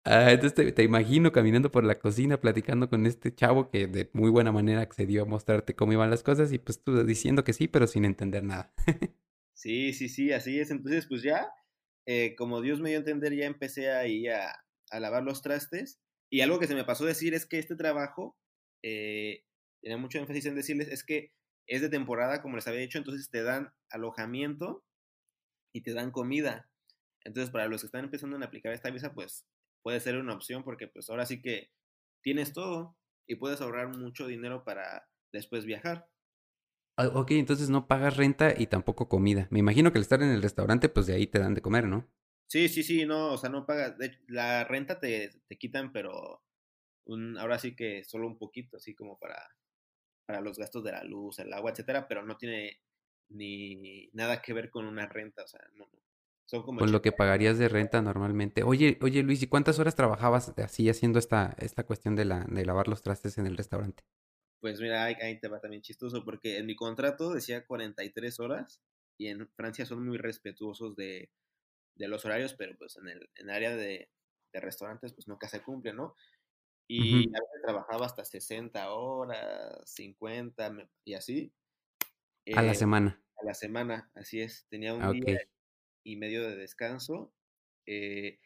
Ah, entonces te, imagino caminando por la cocina platicando con este chavo que de muy buena manera accedió a mostrarte cómo iban las cosas y pues tú diciendo que sí, pero sin entender nada. sí, sí, sí, así es. Entonces pues ya, eh, como Dios me dio a entender, ya empecé ahí a, a, lavar los trastes. Y algo que se me pasó decir es que este trabajo, eh, tenía mucho énfasis en decirles, es que es de temporada, como les había dicho, entonces te dan alojamiento y te dan comida. Entonces, para los que están empezando a aplicar esta visa, pues puede ser una opción porque pues ahora sí que tienes todo y puedes ahorrar mucho dinero para después viajar. Ah, ok, entonces no pagas renta y tampoco comida. Me imagino que al estar en el restaurante, pues de ahí te dan de comer, ¿no? Sí, sí, sí, no, o sea, no pagas. la renta te, te quitan, pero un, ahora sí que solo un poquito, así como para, para los gastos de la luz, el agua, etcétera, pero no tiene ni nada que ver con una renta, o sea, no, Con lo que pagarías de renta normalmente. Oye, oye Luis, ¿y cuántas horas trabajabas así haciendo esta, esta cuestión de, la, de lavar los trastes en el restaurante? Pues mira, ahí, te va también chistoso, porque en mi contrato decía 43 horas y en Francia son muy respetuosos de, de los horarios, pero pues en el en área de, de, restaurantes pues nunca se cumple, ¿no? Y a veces trabajaba hasta 60 horas, 50 y así. a la eh, semana. A la semana, así es. Tenía un día y medio de descanso. Eh,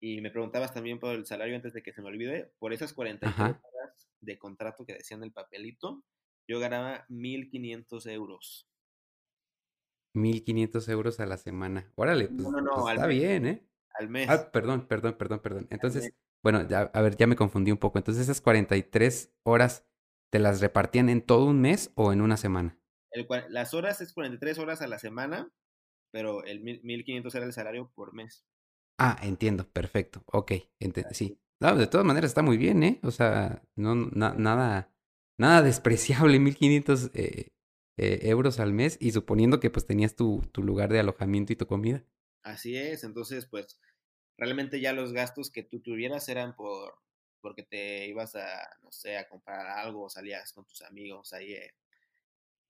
y me preguntabas también por el salario antes de que se me olvide. Por esas 43 horas de contrato que decían el papelito, yo ganaba 1.500 euros. 1.500 euros a la semana. Órale, pues, pues está bien, ¿eh? Al mes. Ah, perdón, perdón, perdón, perdón. Entonces, bueno, ya, a ver, ya me confundí un poco. Entonces, esas 43 horas, ¿te las repartían en todo un mes o en una semana? las horas es 43 horas a la semana pero el 1500 era el salario por mes. Ah, entiendo, perfecto. Ok, sí. de todas maneras está muy bien, ¿eh? O sea, no, nada, nada despreciable, 1500 eh, eh, euros al mes y suponiendo que pues tenías tu, tu lugar de alojamiento y tu comida. Así es, entonces pues realmente ya los gastos que tú tuvieras eran por porque te ibas a, no sé, a comprar algo, salías con tus amigos ahí eh,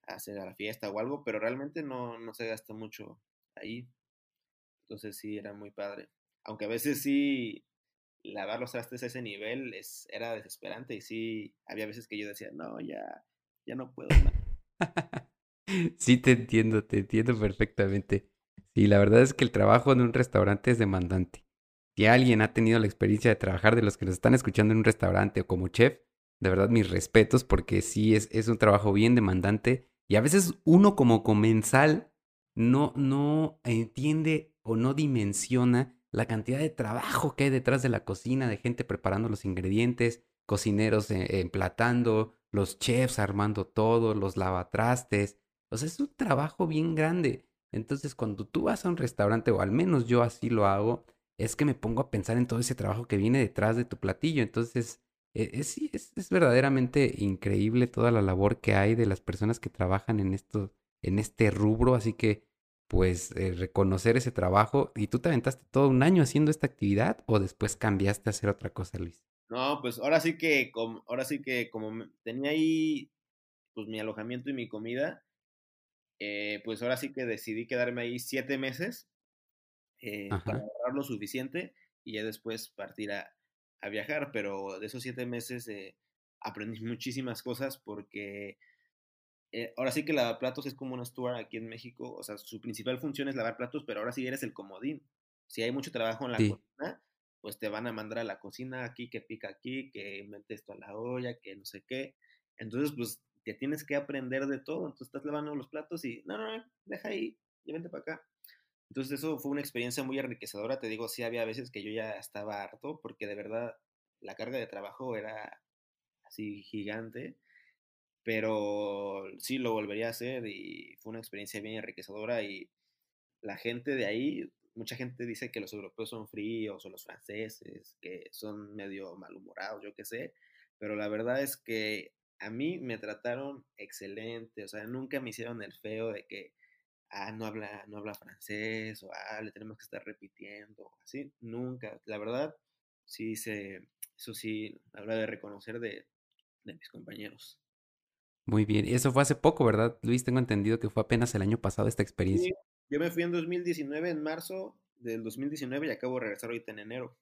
a hacer la fiesta o algo, pero realmente no, no se gasta mucho ahí. Entonces sí, era muy padre. Aunque a veces sí, lavar los trastes a ese nivel es, era desesperante y sí, había veces que yo decía, no, ya, ya no puedo sí, te entiendo, te entiendo perfectamente. Sí, la verdad es que el trabajo en un restaurante es demandante. Si alguien ha tenido la experiencia de trabajar de los que nos están escuchando en un restaurante o como chef, de verdad mis respetos porque sí es, es un trabajo bien demandante y a veces uno como comensal no, no entiende o no dimensiona la cantidad de trabajo que hay detrás de la cocina, de gente preparando los ingredientes, cocineros eh, emplatando, los chefs armando todo, los lavatrastes. O sea, es un trabajo bien grande. Entonces, cuando tú vas a un restaurante, o al menos yo así lo hago, es que me pongo a pensar en todo ese trabajo que viene detrás de tu platillo. Entonces, e, es, es, es verdaderamente increíble toda la labor que hay de las personas que trabajan en esto, en este rubro, así que pues eh, reconocer ese trabajo. ¿Y tú te aventaste todo un año haciendo esta actividad o después cambiaste a hacer otra cosa, Luis? No, pues ahora sí que, como, ahora sí que como tenía ahí pues mi alojamiento y mi comida, eh, pues ahora sí que decidí quedarme ahí siete meses eh, para ahorrar lo suficiente y ya después partir a, viajar. Pero de esos siete meses eh, aprendí muchísimas cosas porque ahora sí que lavar platos es como una steward aquí en México. O sea, su principal función es lavar platos, pero ahora sí eres el comodín. Si hay mucho trabajo en la cocina, pues te van a mandar a la cocina aquí, que pica aquí, que mete esto a la olla, que no sé qué. Entonces, pues que tienes que aprender de todo. Entonces estás lavando los platos y, no, no, deja ahí, y vente para acá. Entonces eso fue una experiencia muy enriquecedora. Te digo, sí había veces que yo ya estaba harto porque de verdad la carga de trabajo era así gigante. Pero sí lo volvería a hacer y fue una experiencia bien enriquecedora y la gente de ahí, mucha gente dice que los europeos son fríos o los franceses, que son medio malhumorados, yo qué sé, pero la verdad es que a mí me trataron excelente, o sea, nunca me hicieron el feo de que, ah, no habla, no habla francés, o ah, le tenemos que estar repitiendo, así, nunca. La verdad, sí se, eso sí, habla de reconocer de, de mis compañeros. Muy bien, y eso fue hace poco, ¿verdad? Luis, tengo entendido que fue apenas el año pasado esta experiencia. Sí, yo me fui en 2019, en marzo del 2019, y acabo de regresar ahorita en enero.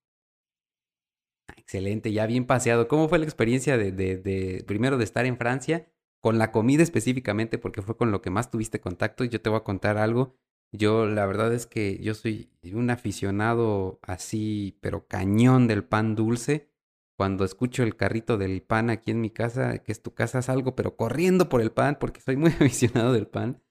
Excelente, ya bien paseado. ¿Cómo fue la experiencia de, de, primero de estar en Francia, con la comida específicamente, porque fue con lo que más tuviste contacto? Yo te voy a contar algo. Yo la verdad es que yo soy un aficionado así, pero cañón del pan dulce. Cuando escucho el carrito del pan aquí en mi casa, que es tu casa, salgo, pero corriendo por el pan, porque soy muy aficionado del pan.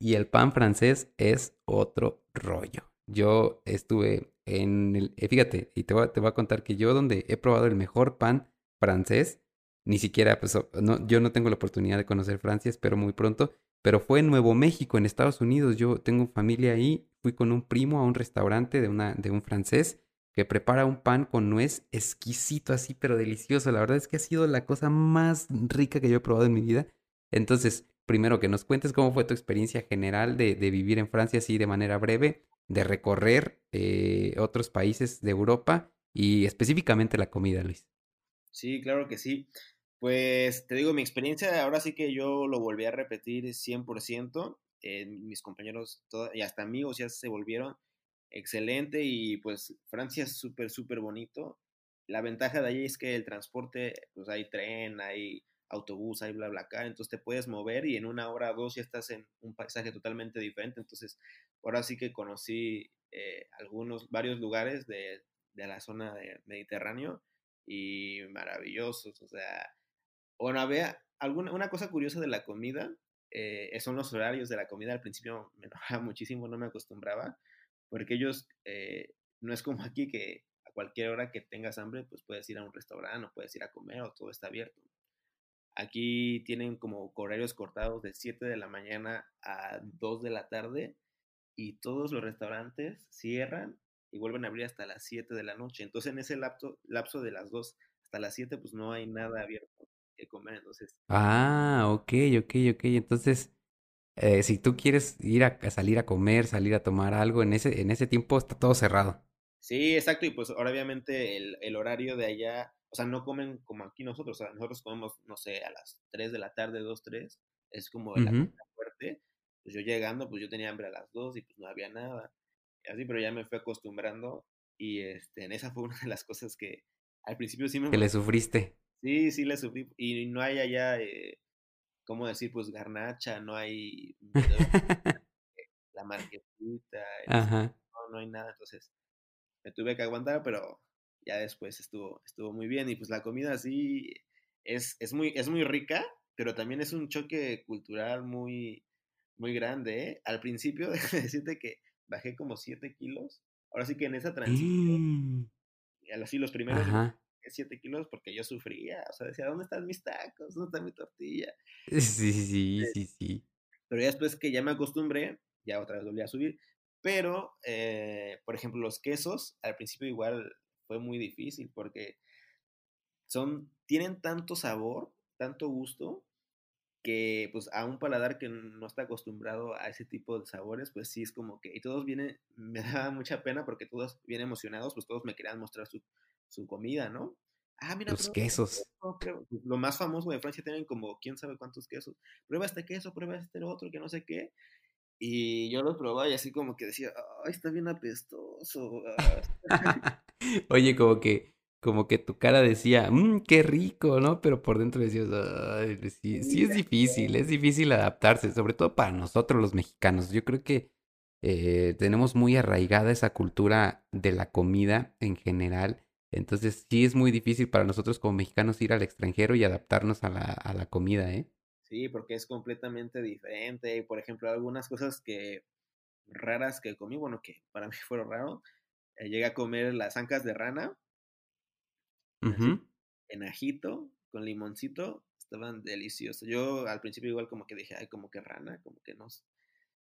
Y el pan francés es otro rollo. Yo estuve en el, eh, fíjate, y te voy, te voy a contar que yo donde he probado el mejor pan francés, ni siquiera, pues, no, yo no tengo la oportunidad de conocer Francia, espero muy pronto, pero fue en Nuevo México, en Estados Unidos. Yo tengo familia ahí, fui con un primo a un restaurante de, una, de un francés que prepara un pan con nuez exquisito así, pero delicioso. La verdad es que ha sido la cosa más rica que yo he probado en mi vida. Entonces, primero que nos cuentes cómo fue tu experiencia general de, de vivir en Francia así de manera breve de recorrer eh, otros países de Europa y específicamente la comida, Luis. Sí, claro que sí. Pues te digo, mi experiencia ahora sí que yo lo volví a repetir 100%. Eh, mis compañeros y hasta amigos ya se volvieron excelente y pues Francia es súper, súper bonito. La ventaja de allí es que el transporte, pues hay tren, hay autobús, hay bla, bla, acá, entonces te puedes mover y en una hora o dos ya estás en un paisaje totalmente diferente. Entonces, ahora sí que conocí eh, algunos, varios lugares de, de la zona de Mediterráneo y maravillosos, o sea, bueno, había alguna, una cosa curiosa de la comida, eh, son los horarios de la comida, al principio me enojaba muchísimo, no me acostumbraba, porque ellos, eh, no es como aquí que a cualquier hora que tengas hambre, pues puedes ir a un restaurante o puedes ir a comer o todo está abierto. Aquí tienen como horarios cortados de 7 de la mañana a 2 de la tarde y todos los restaurantes cierran y vuelven a abrir hasta las 7 de la noche. Entonces en ese lapso, lapso de las 2 hasta las 7 pues no hay nada abierto que comer. Entonces... Ah, ok, ok, ok. Entonces, eh, si tú quieres ir a, salir a comer, salir a tomar algo, en ese, en ese tiempo está todo cerrado. Sí, exacto. Y pues ahora obviamente el, el horario de allá o sea, no comen como aquí nosotros, o sea, nosotros comemos, no sé, a las 3 de la tarde, 2, 3, es como la comida fuerte. Pues yo llegando, pues yo tenía hambre a las 2 y pues no había nada. Y así, pero ya me fui acostumbrando y este, en esa fue una de las cosas que al principio sí me... Que le sufriste. Sí, sí le sufrí. Y no hay allá, eh, ¿cómo decir? Pues garnacha, no hay la marquesita, no, no hay nada. Entonces, me tuve que aguantar, pero ya después estuvo, estuvo muy bien. Y pues la comida así es, es, muy, es muy rica, pero también es un choque cultural muy, muy grande. ¿eh? Al principio, déjame decirte que bajé como 7 kilos. Ahora sí que en esa transición, mm. así los primeros 7 kilos porque yo sufría. O sea, decía, ¿dónde están mis tacos? ¿Dónde está mi tortilla? Sí, sí, sí, sí. Pero ya después que ya me acostumbré, ya otra vez volví a subir. Pero, eh, por ejemplo, los quesos, al principio igual fue muy difícil porque son, tienen tanto sabor, tanto gusto, que pues a un paladar que no está acostumbrado a ese tipo de sabores, pues sí es como que, y todos vienen, me da mucha pena porque todos vienen emocionados, pues todos me querían mostrar su, su comida, ¿no? Ah, mira, Los prueba este quesos. prueba- Lo más famoso de Francia tienen como quién sabe cuántos quesos. Prueba este queso, prueba este otro, que no sé qué. Y yo los probaba y así como que decía, ay, está bien apestoso. ah". Oye, como que, como que tu cara decía, mmm, qué rico, ¿no? Pero por dentro decías, ay, pues sí, sí es difícil, es difícil adaptarse, sobre todo para nosotros los mexicanos. Yo creo que eh, tenemos muy arraigada esa cultura de la comida en general. Entonces sí es muy difícil para nosotros como mexicanos ir al extranjero y adaptarnos a la, a la comida, ¿eh? Sí, porque es completamente diferente. Por ejemplo, algunas cosas que raras que comí, bueno, que para mí fueron raro. eh, llegué a comer las ancas de rana, Ujú. en ajito, con limoncito, estaban deliciosos. Yo al principio igual como que dije, ay, como que rana, como que no,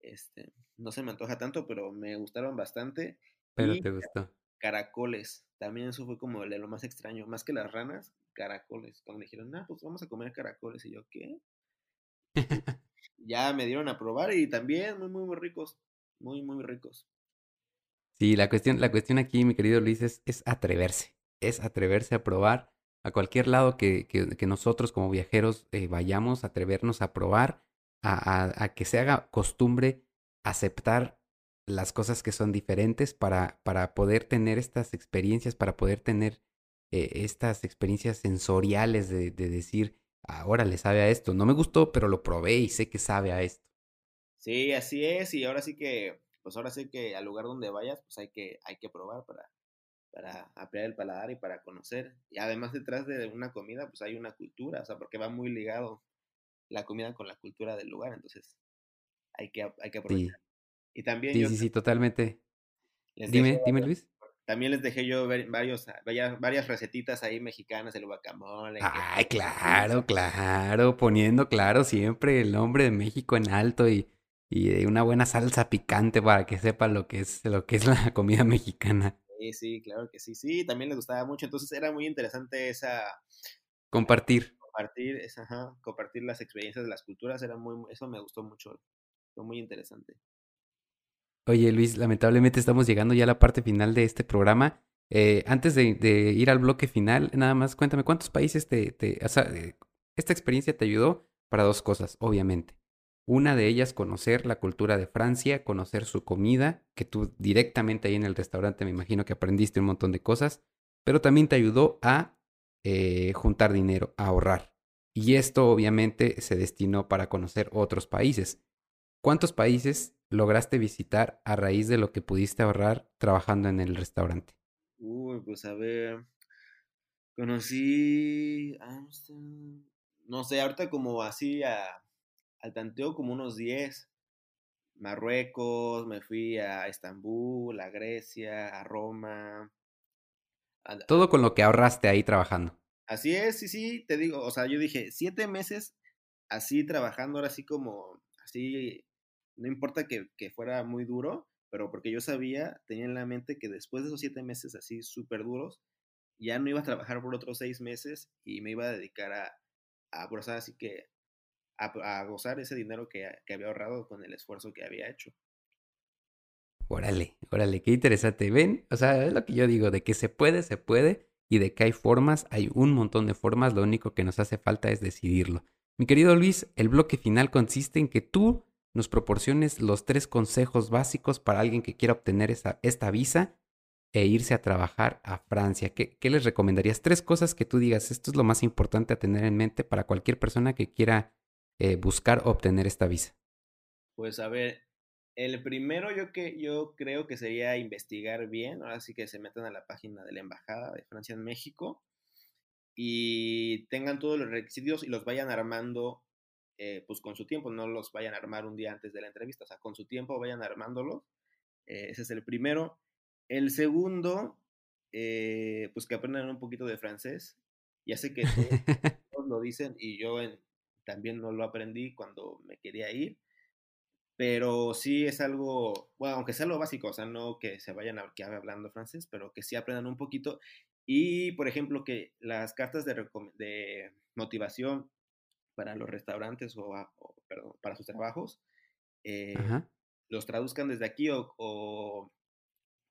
este, no se me antoja tanto, pero me gustaron bastante. Pero Y te gustó. Caracoles, también eso fue como de lo más extraño, más que las ranas, caracoles. Cuando me dijeron, ah, pues vamos a comer caracoles, y yo, ¿qué? Ya me dieron a probar y también muy, muy, muy ricos, muy, muy ricos. Sí, la cuestión, la cuestión aquí, mi querido Luis, es, es atreverse. Es atreverse a probar a cualquier lado que, que- que nosotros como viajeros eh, vayamos, atrevernos a probar, a, a- a que se haga costumbre aceptar las cosas que son diferentes para, para poder tener estas experiencias, para poder tener eh, estas experiencias sensoriales de, de decir, ahora le sabe a esto. No me gustó, pero lo probé y sé que sabe a esto. Sí, así es, y ahora sí que, pues ahora sí que al lugar donde vayas, pues hay que, hay que probar para, para ampliar el paladar y para conocer. Y además detrás de una comida, pues hay una cultura, o sea, porque va muy ligado la comida con la cultura del lugar, entonces hay que, hay que Sí, aprovechar. Y también sí, yo sí, sí, totalmente. les dejé Dime, dime, Luis. también les dejé yo varios, varias, recetitas ahí mexicanas, el guacamole, que Ay, claro, claro, poniendo claro siempre el nombre de México en alto y, y una buena salsa picante para que sepa lo que es lo que es la comida mexicana. Sí, sí, claro que sí, sí, también les gustaba mucho, entonces era muy interesante esa Compartir. compartir, esa, ajá, compartir las experiencias de las culturas, era muy, eso me gustó mucho, fue muy interesante. Oye, Luis, lamentablemente estamos llegando ya a la parte final de este programa. Eh, antes de, ir al bloque final, nada más cuéntame cuántos países te, eh, esta experiencia te ayudó para dos cosas, obviamente. Una de ellas, conocer la cultura de Francia, conocer su comida, que tú directamente ahí en el restaurante me imagino que aprendiste un montón de cosas, pero también te ayudó a eh, juntar dinero, a ahorrar. Y esto obviamente se destinó para conocer otros países. ¿Cuántos países lograste visitar a raíz de lo que pudiste ahorrar trabajando en el restaurante? Uy, pues a ver, conocí, Amsterdam, no sé, ahorita como así a, al tanteo como unos 10, Marruecos, me fui a Estambul, a Grecia, a Roma, a- Todo con lo que ahorraste ahí trabajando. así es, sí, sí, te digo, o sea, yo dije, siete meses así trabajando, ahora así como, así, no importa que, que fuera muy duro, pero porque yo sabía, tenía en la mente que después de esos siete meses así súper duros, ya no iba a trabajar por otros seis meses y me iba a dedicar a, a pues, así que, a gozar ese dinero que, que había ahorrado con el esfuerzo que había hecho. Órale, órale, qué interesante. ¿Ven? O sea, es lo que yo digo, de que se puede, se puede, y de que hay formas, hay un montón de formas, lo único que nos hace falta es decidirlo. Mi querido Luis, el bloque final consiste en que tú nos proporciones los tres consejos básicos para alguien que quiera obtener esta visa e irse a trabajar a Francia. ¿Qué, qué les recomendarías? Tres cosas que tú digas, esto es lo más importante a tener en mente para cualquier persona que quiera eh, buscar obtener esta visa. Pues a ver, el primero yo que yo creo que sería investigar bien, ahora sí que se metan a la página de la embajada de Francia en México y tengan todos los requisitos y los vayan armando eh, pues con su tiempo, no los vayan a armar un día antes de la entrevista, o sea, con su tiempo vayan armándolos. Eh, ese es el primero. El segundo, eh, pues que aprendan un poquito de francés. Ya sé que todos, lo dicen y yo en, también no lo aprendí cuando me quería ir, pero sí es algo, bueno, aunque sea lo básico, o sea, no que se vayan a quedar hablando francés, pero que sí aprendan un poquito. Y, por ejemplo, que las cartas de, de motivación para los restaurantes o, a, o perdón, para sus trabajos, eh, los traduzcan desde aquí o, o,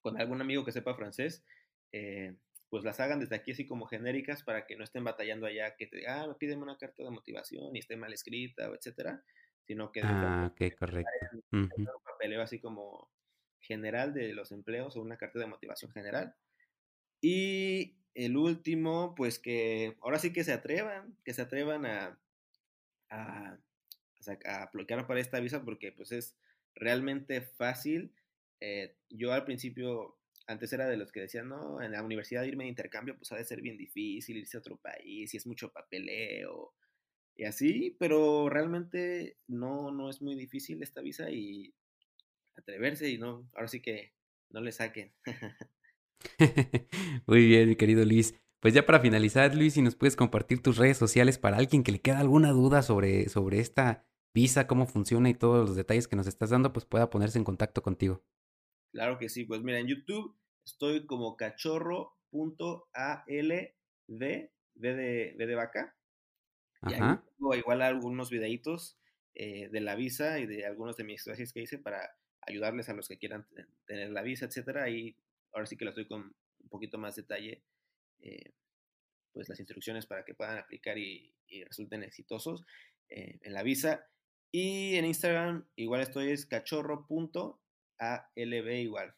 con algún amigo que sepa francés, eh, pues las hagan desde aquí así como genéricas para que no estén batallando allá, que te ah, pídeme una carta de motivación y esté mal escrita, etcétera, sino que ah, ok, correcto. un papeleo así como general de los empleos o una carta de motivación general. Y el último, pues que ahora sí que se atrevan, que se atrevan a, a, aplicar para esta visa porque pues es realmente fácil. Eh, yo al principio, antes era de los que decían, no, en la universidad irme de intercambio pues ha de ser bien difícil irse a otro país y es mucho papeleo y así, pero realmente no, no es muy difícil esta visa y atreverse y no, ahora sí que no le saquen. Muy bien, mi querido Luis. Pues ya para finalizar, Luis, si nos puedes compartir tus redes sociales para alguien que le queda alguna duda sobre, sobre esta visa, cómo funciona y todos los detalles que nos estás dando, pues pueda ponerse en contacto contigo. Claro que sí, pues mira, en YouTube estoy como cachorro.alv, V de, v de vaca. Y ahí tengo igual algunos videitos eh, de la visa y de algunos de mis estrategias que hice para ayudarles a los que quieran tener la visa, etcétera. Y ahora sí que les doy con un poquito más detalle, eh, pues las instrucciones para que puedan aplicar y, resulten exitosos eh, en la visa. Y en Instagram igual estoy es cachorro.alb igual.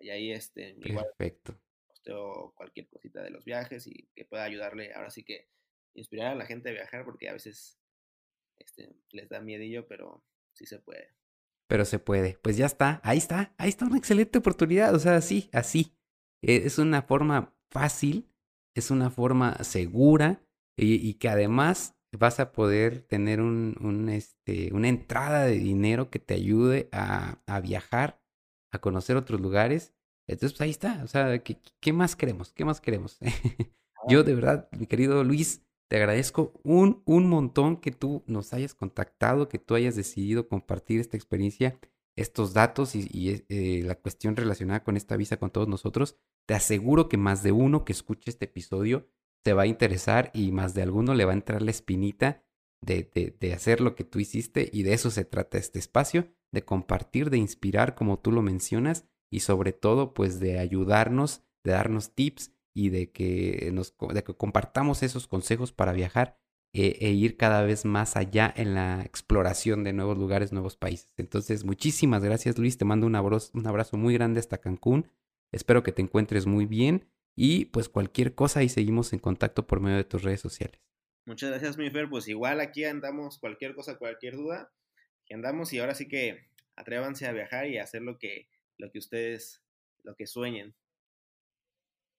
Y ahí este, Perfecto. posteo cualquier cosita de los viajes y que pueda ayudarle, ahora sí que inspirar a la gente a viajar porque a veces este, les da miedillo, pero sí se puede pero se puede. Pues ya está, ahí está, ahí está una excelente oportunidad, o sea, sí, así. E, es una forma fácil, es una forma segura y, que además vas a poder tener un, un, este, una entrada de dinero que te ayude a, a viajar, a conocer otros lugares. Entonces, pues ahí está, o sea, ¿qué, qué más queremos? ¿Qué más queremos? Yo de verdad, mi querido Luis, te agradezco un, un montón que tú nos hayas contactado, que tú hayas decidido compartir esta experiencia, estos datos y, eh, la cuestión relacionada con esta visa con todos nosotros. Te aseguro que más de uno que escuche este episodio te va a interesar y más de alguno le va a entrar la espinita de, de, hacer lo que tú hiciste y de eso se trata este espacio, de compartir, de inspirar como tú lo mencionas y sobre todo pues de ayudarnos, de darnos tips y de que, nos, de que compartamos esos consejos para viajar e, e, ir cada vez más allá en la exploración de nuevos lugares, nuevos países. Entonces, muchísimas gracias Luis, te mando un abrazo, un abrazo muy grande hasta Cancún. Espero que te encuentres muy bien y pues cualquier cosa y seguimos en contacto por medio de tus redes sociales. Muchas gracias, mi Fer. Pues igual aquí andamos, cualquier cosa, cualquier duda, que andamos y ahora sí que atrévanse a viajar y a hacer lo que, lo que ustedes, lo que sueñen.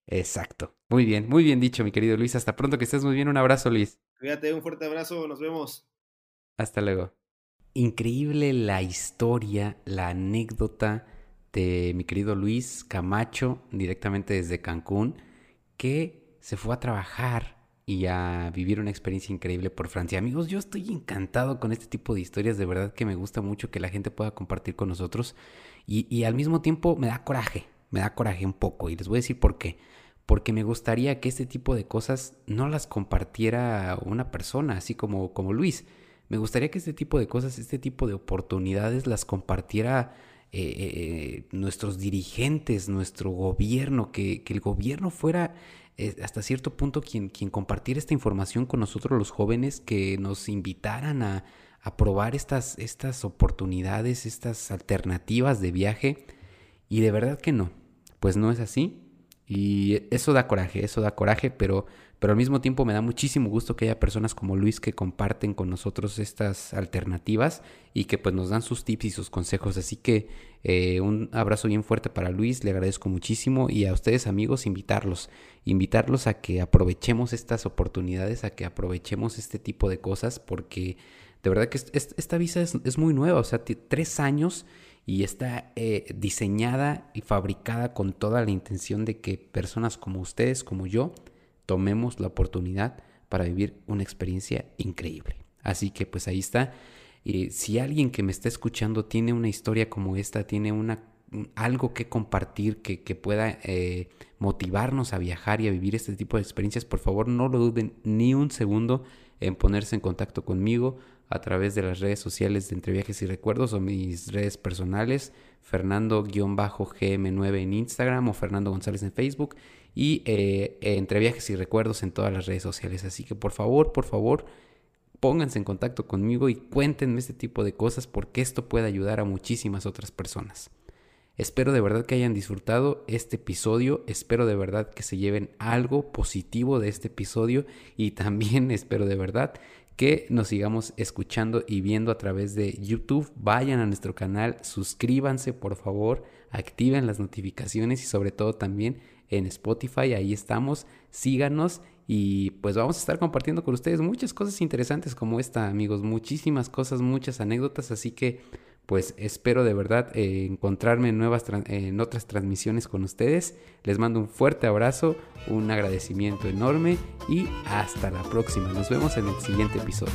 Exacto. Muy bien, muy bien dicho, mi querido Luis. Hasta pronto, que estés muy bien. Un abrazo, Luis. Cuídate, un fuerte abrazo. Nos vemos. Hasta luego. Increíble la historia, la anécdota de mi querido Luis Camacho, directamente desde Cancún, que se fue a trabajar y a vivir una experiencia increíble por Francia. Amigos, yo estoy encantado con este tipo de historias, de verdad que me gusta mucho que la gente pueda compartir con nosotros y, y al mismo tiempo me da coraje, me da coraje un poco y les voy a decir por qué porque me gustaría que este tipo de cosas no las compartiera una persona, así como, como Luis. Me gustaría que este tipo de cosas, este tipo de oportunidades las compartiera eh, eh, eh, nuestros dirigentes, nuestro gobierno, que, el gobierno fuera hasta cierto punto quien, quien compartiera esta información con nosotros los jóvenes, que nos invitaran a, a probar estas, estas oportunidades, estas alternativas de viaje. Y de verdad que no, pues no es así. Y eso da coraje, eso da coraje, pero, pero al mismo tiempo me da muchísimo gusto que haya personas como Luis que comparten con nosotros estas alternativas y que pues nos dan sus tips y sus consejos. Así que eh, un abrazo bien fuerte para Luis, le agradezco muchísimo y a ustedes amigos invitarlos, invitarlos a que aprovechemos estas oportunidades, a que aprovechemos este tipo de cosas porque de verdad que esta visa es, es muy nueva, o sea, tres años y está eh, diseñada y fabricada con toda la intención de que personas como ustedes, como yo, tomemos la oportunidad para vivir una experiencia increíble. Así que pues ahí está. Y si alguien que me está escuchando tiene una historia como esta, tiene una, algo que compartir que, que pueda eh, motivarnos a viajar y a vivir este tipo de experiencias, por favor no lo duden ni un segundo en ponerse en contacto conmigo a través de las redes sociales de Entre Viajes y Recuerdos o mis redes personales, Fernando-GM9 en Instagram o Fernando González en Facebook y eh, Entre Viajes y Recuerdos en todas las redes sociales. Así que por favor, por favor, pónganse en contacto conmigo y cuéntenme este tipo de cosas porque esto puede ayudar a muchísimas otras personas. Espero de verdad que hayan disfrutado este episodio, espero de verdad que se lleven algo positivo de este episodio y también espero de verdad que nos sigamos escuchando y viendo a través de YouTube. Vayan a nuestro canal, suscríbanse por favor, activen las notificaciones y sobre todo también en Spotify, ahí estamos, síganos y pues vamos a estar compartiendo con ustedes muchas cosas interesantes como esta, amigos, muchísimas cosas, muchas anécdotas, así que pues espero de verdad eh, encontrarme en, nuevas en otras transmisiones con ustedes. Les mando un fuerte abrazo, un agradecimiento enorme y hasta la próxima. Nos vemos en el siguiente episodio.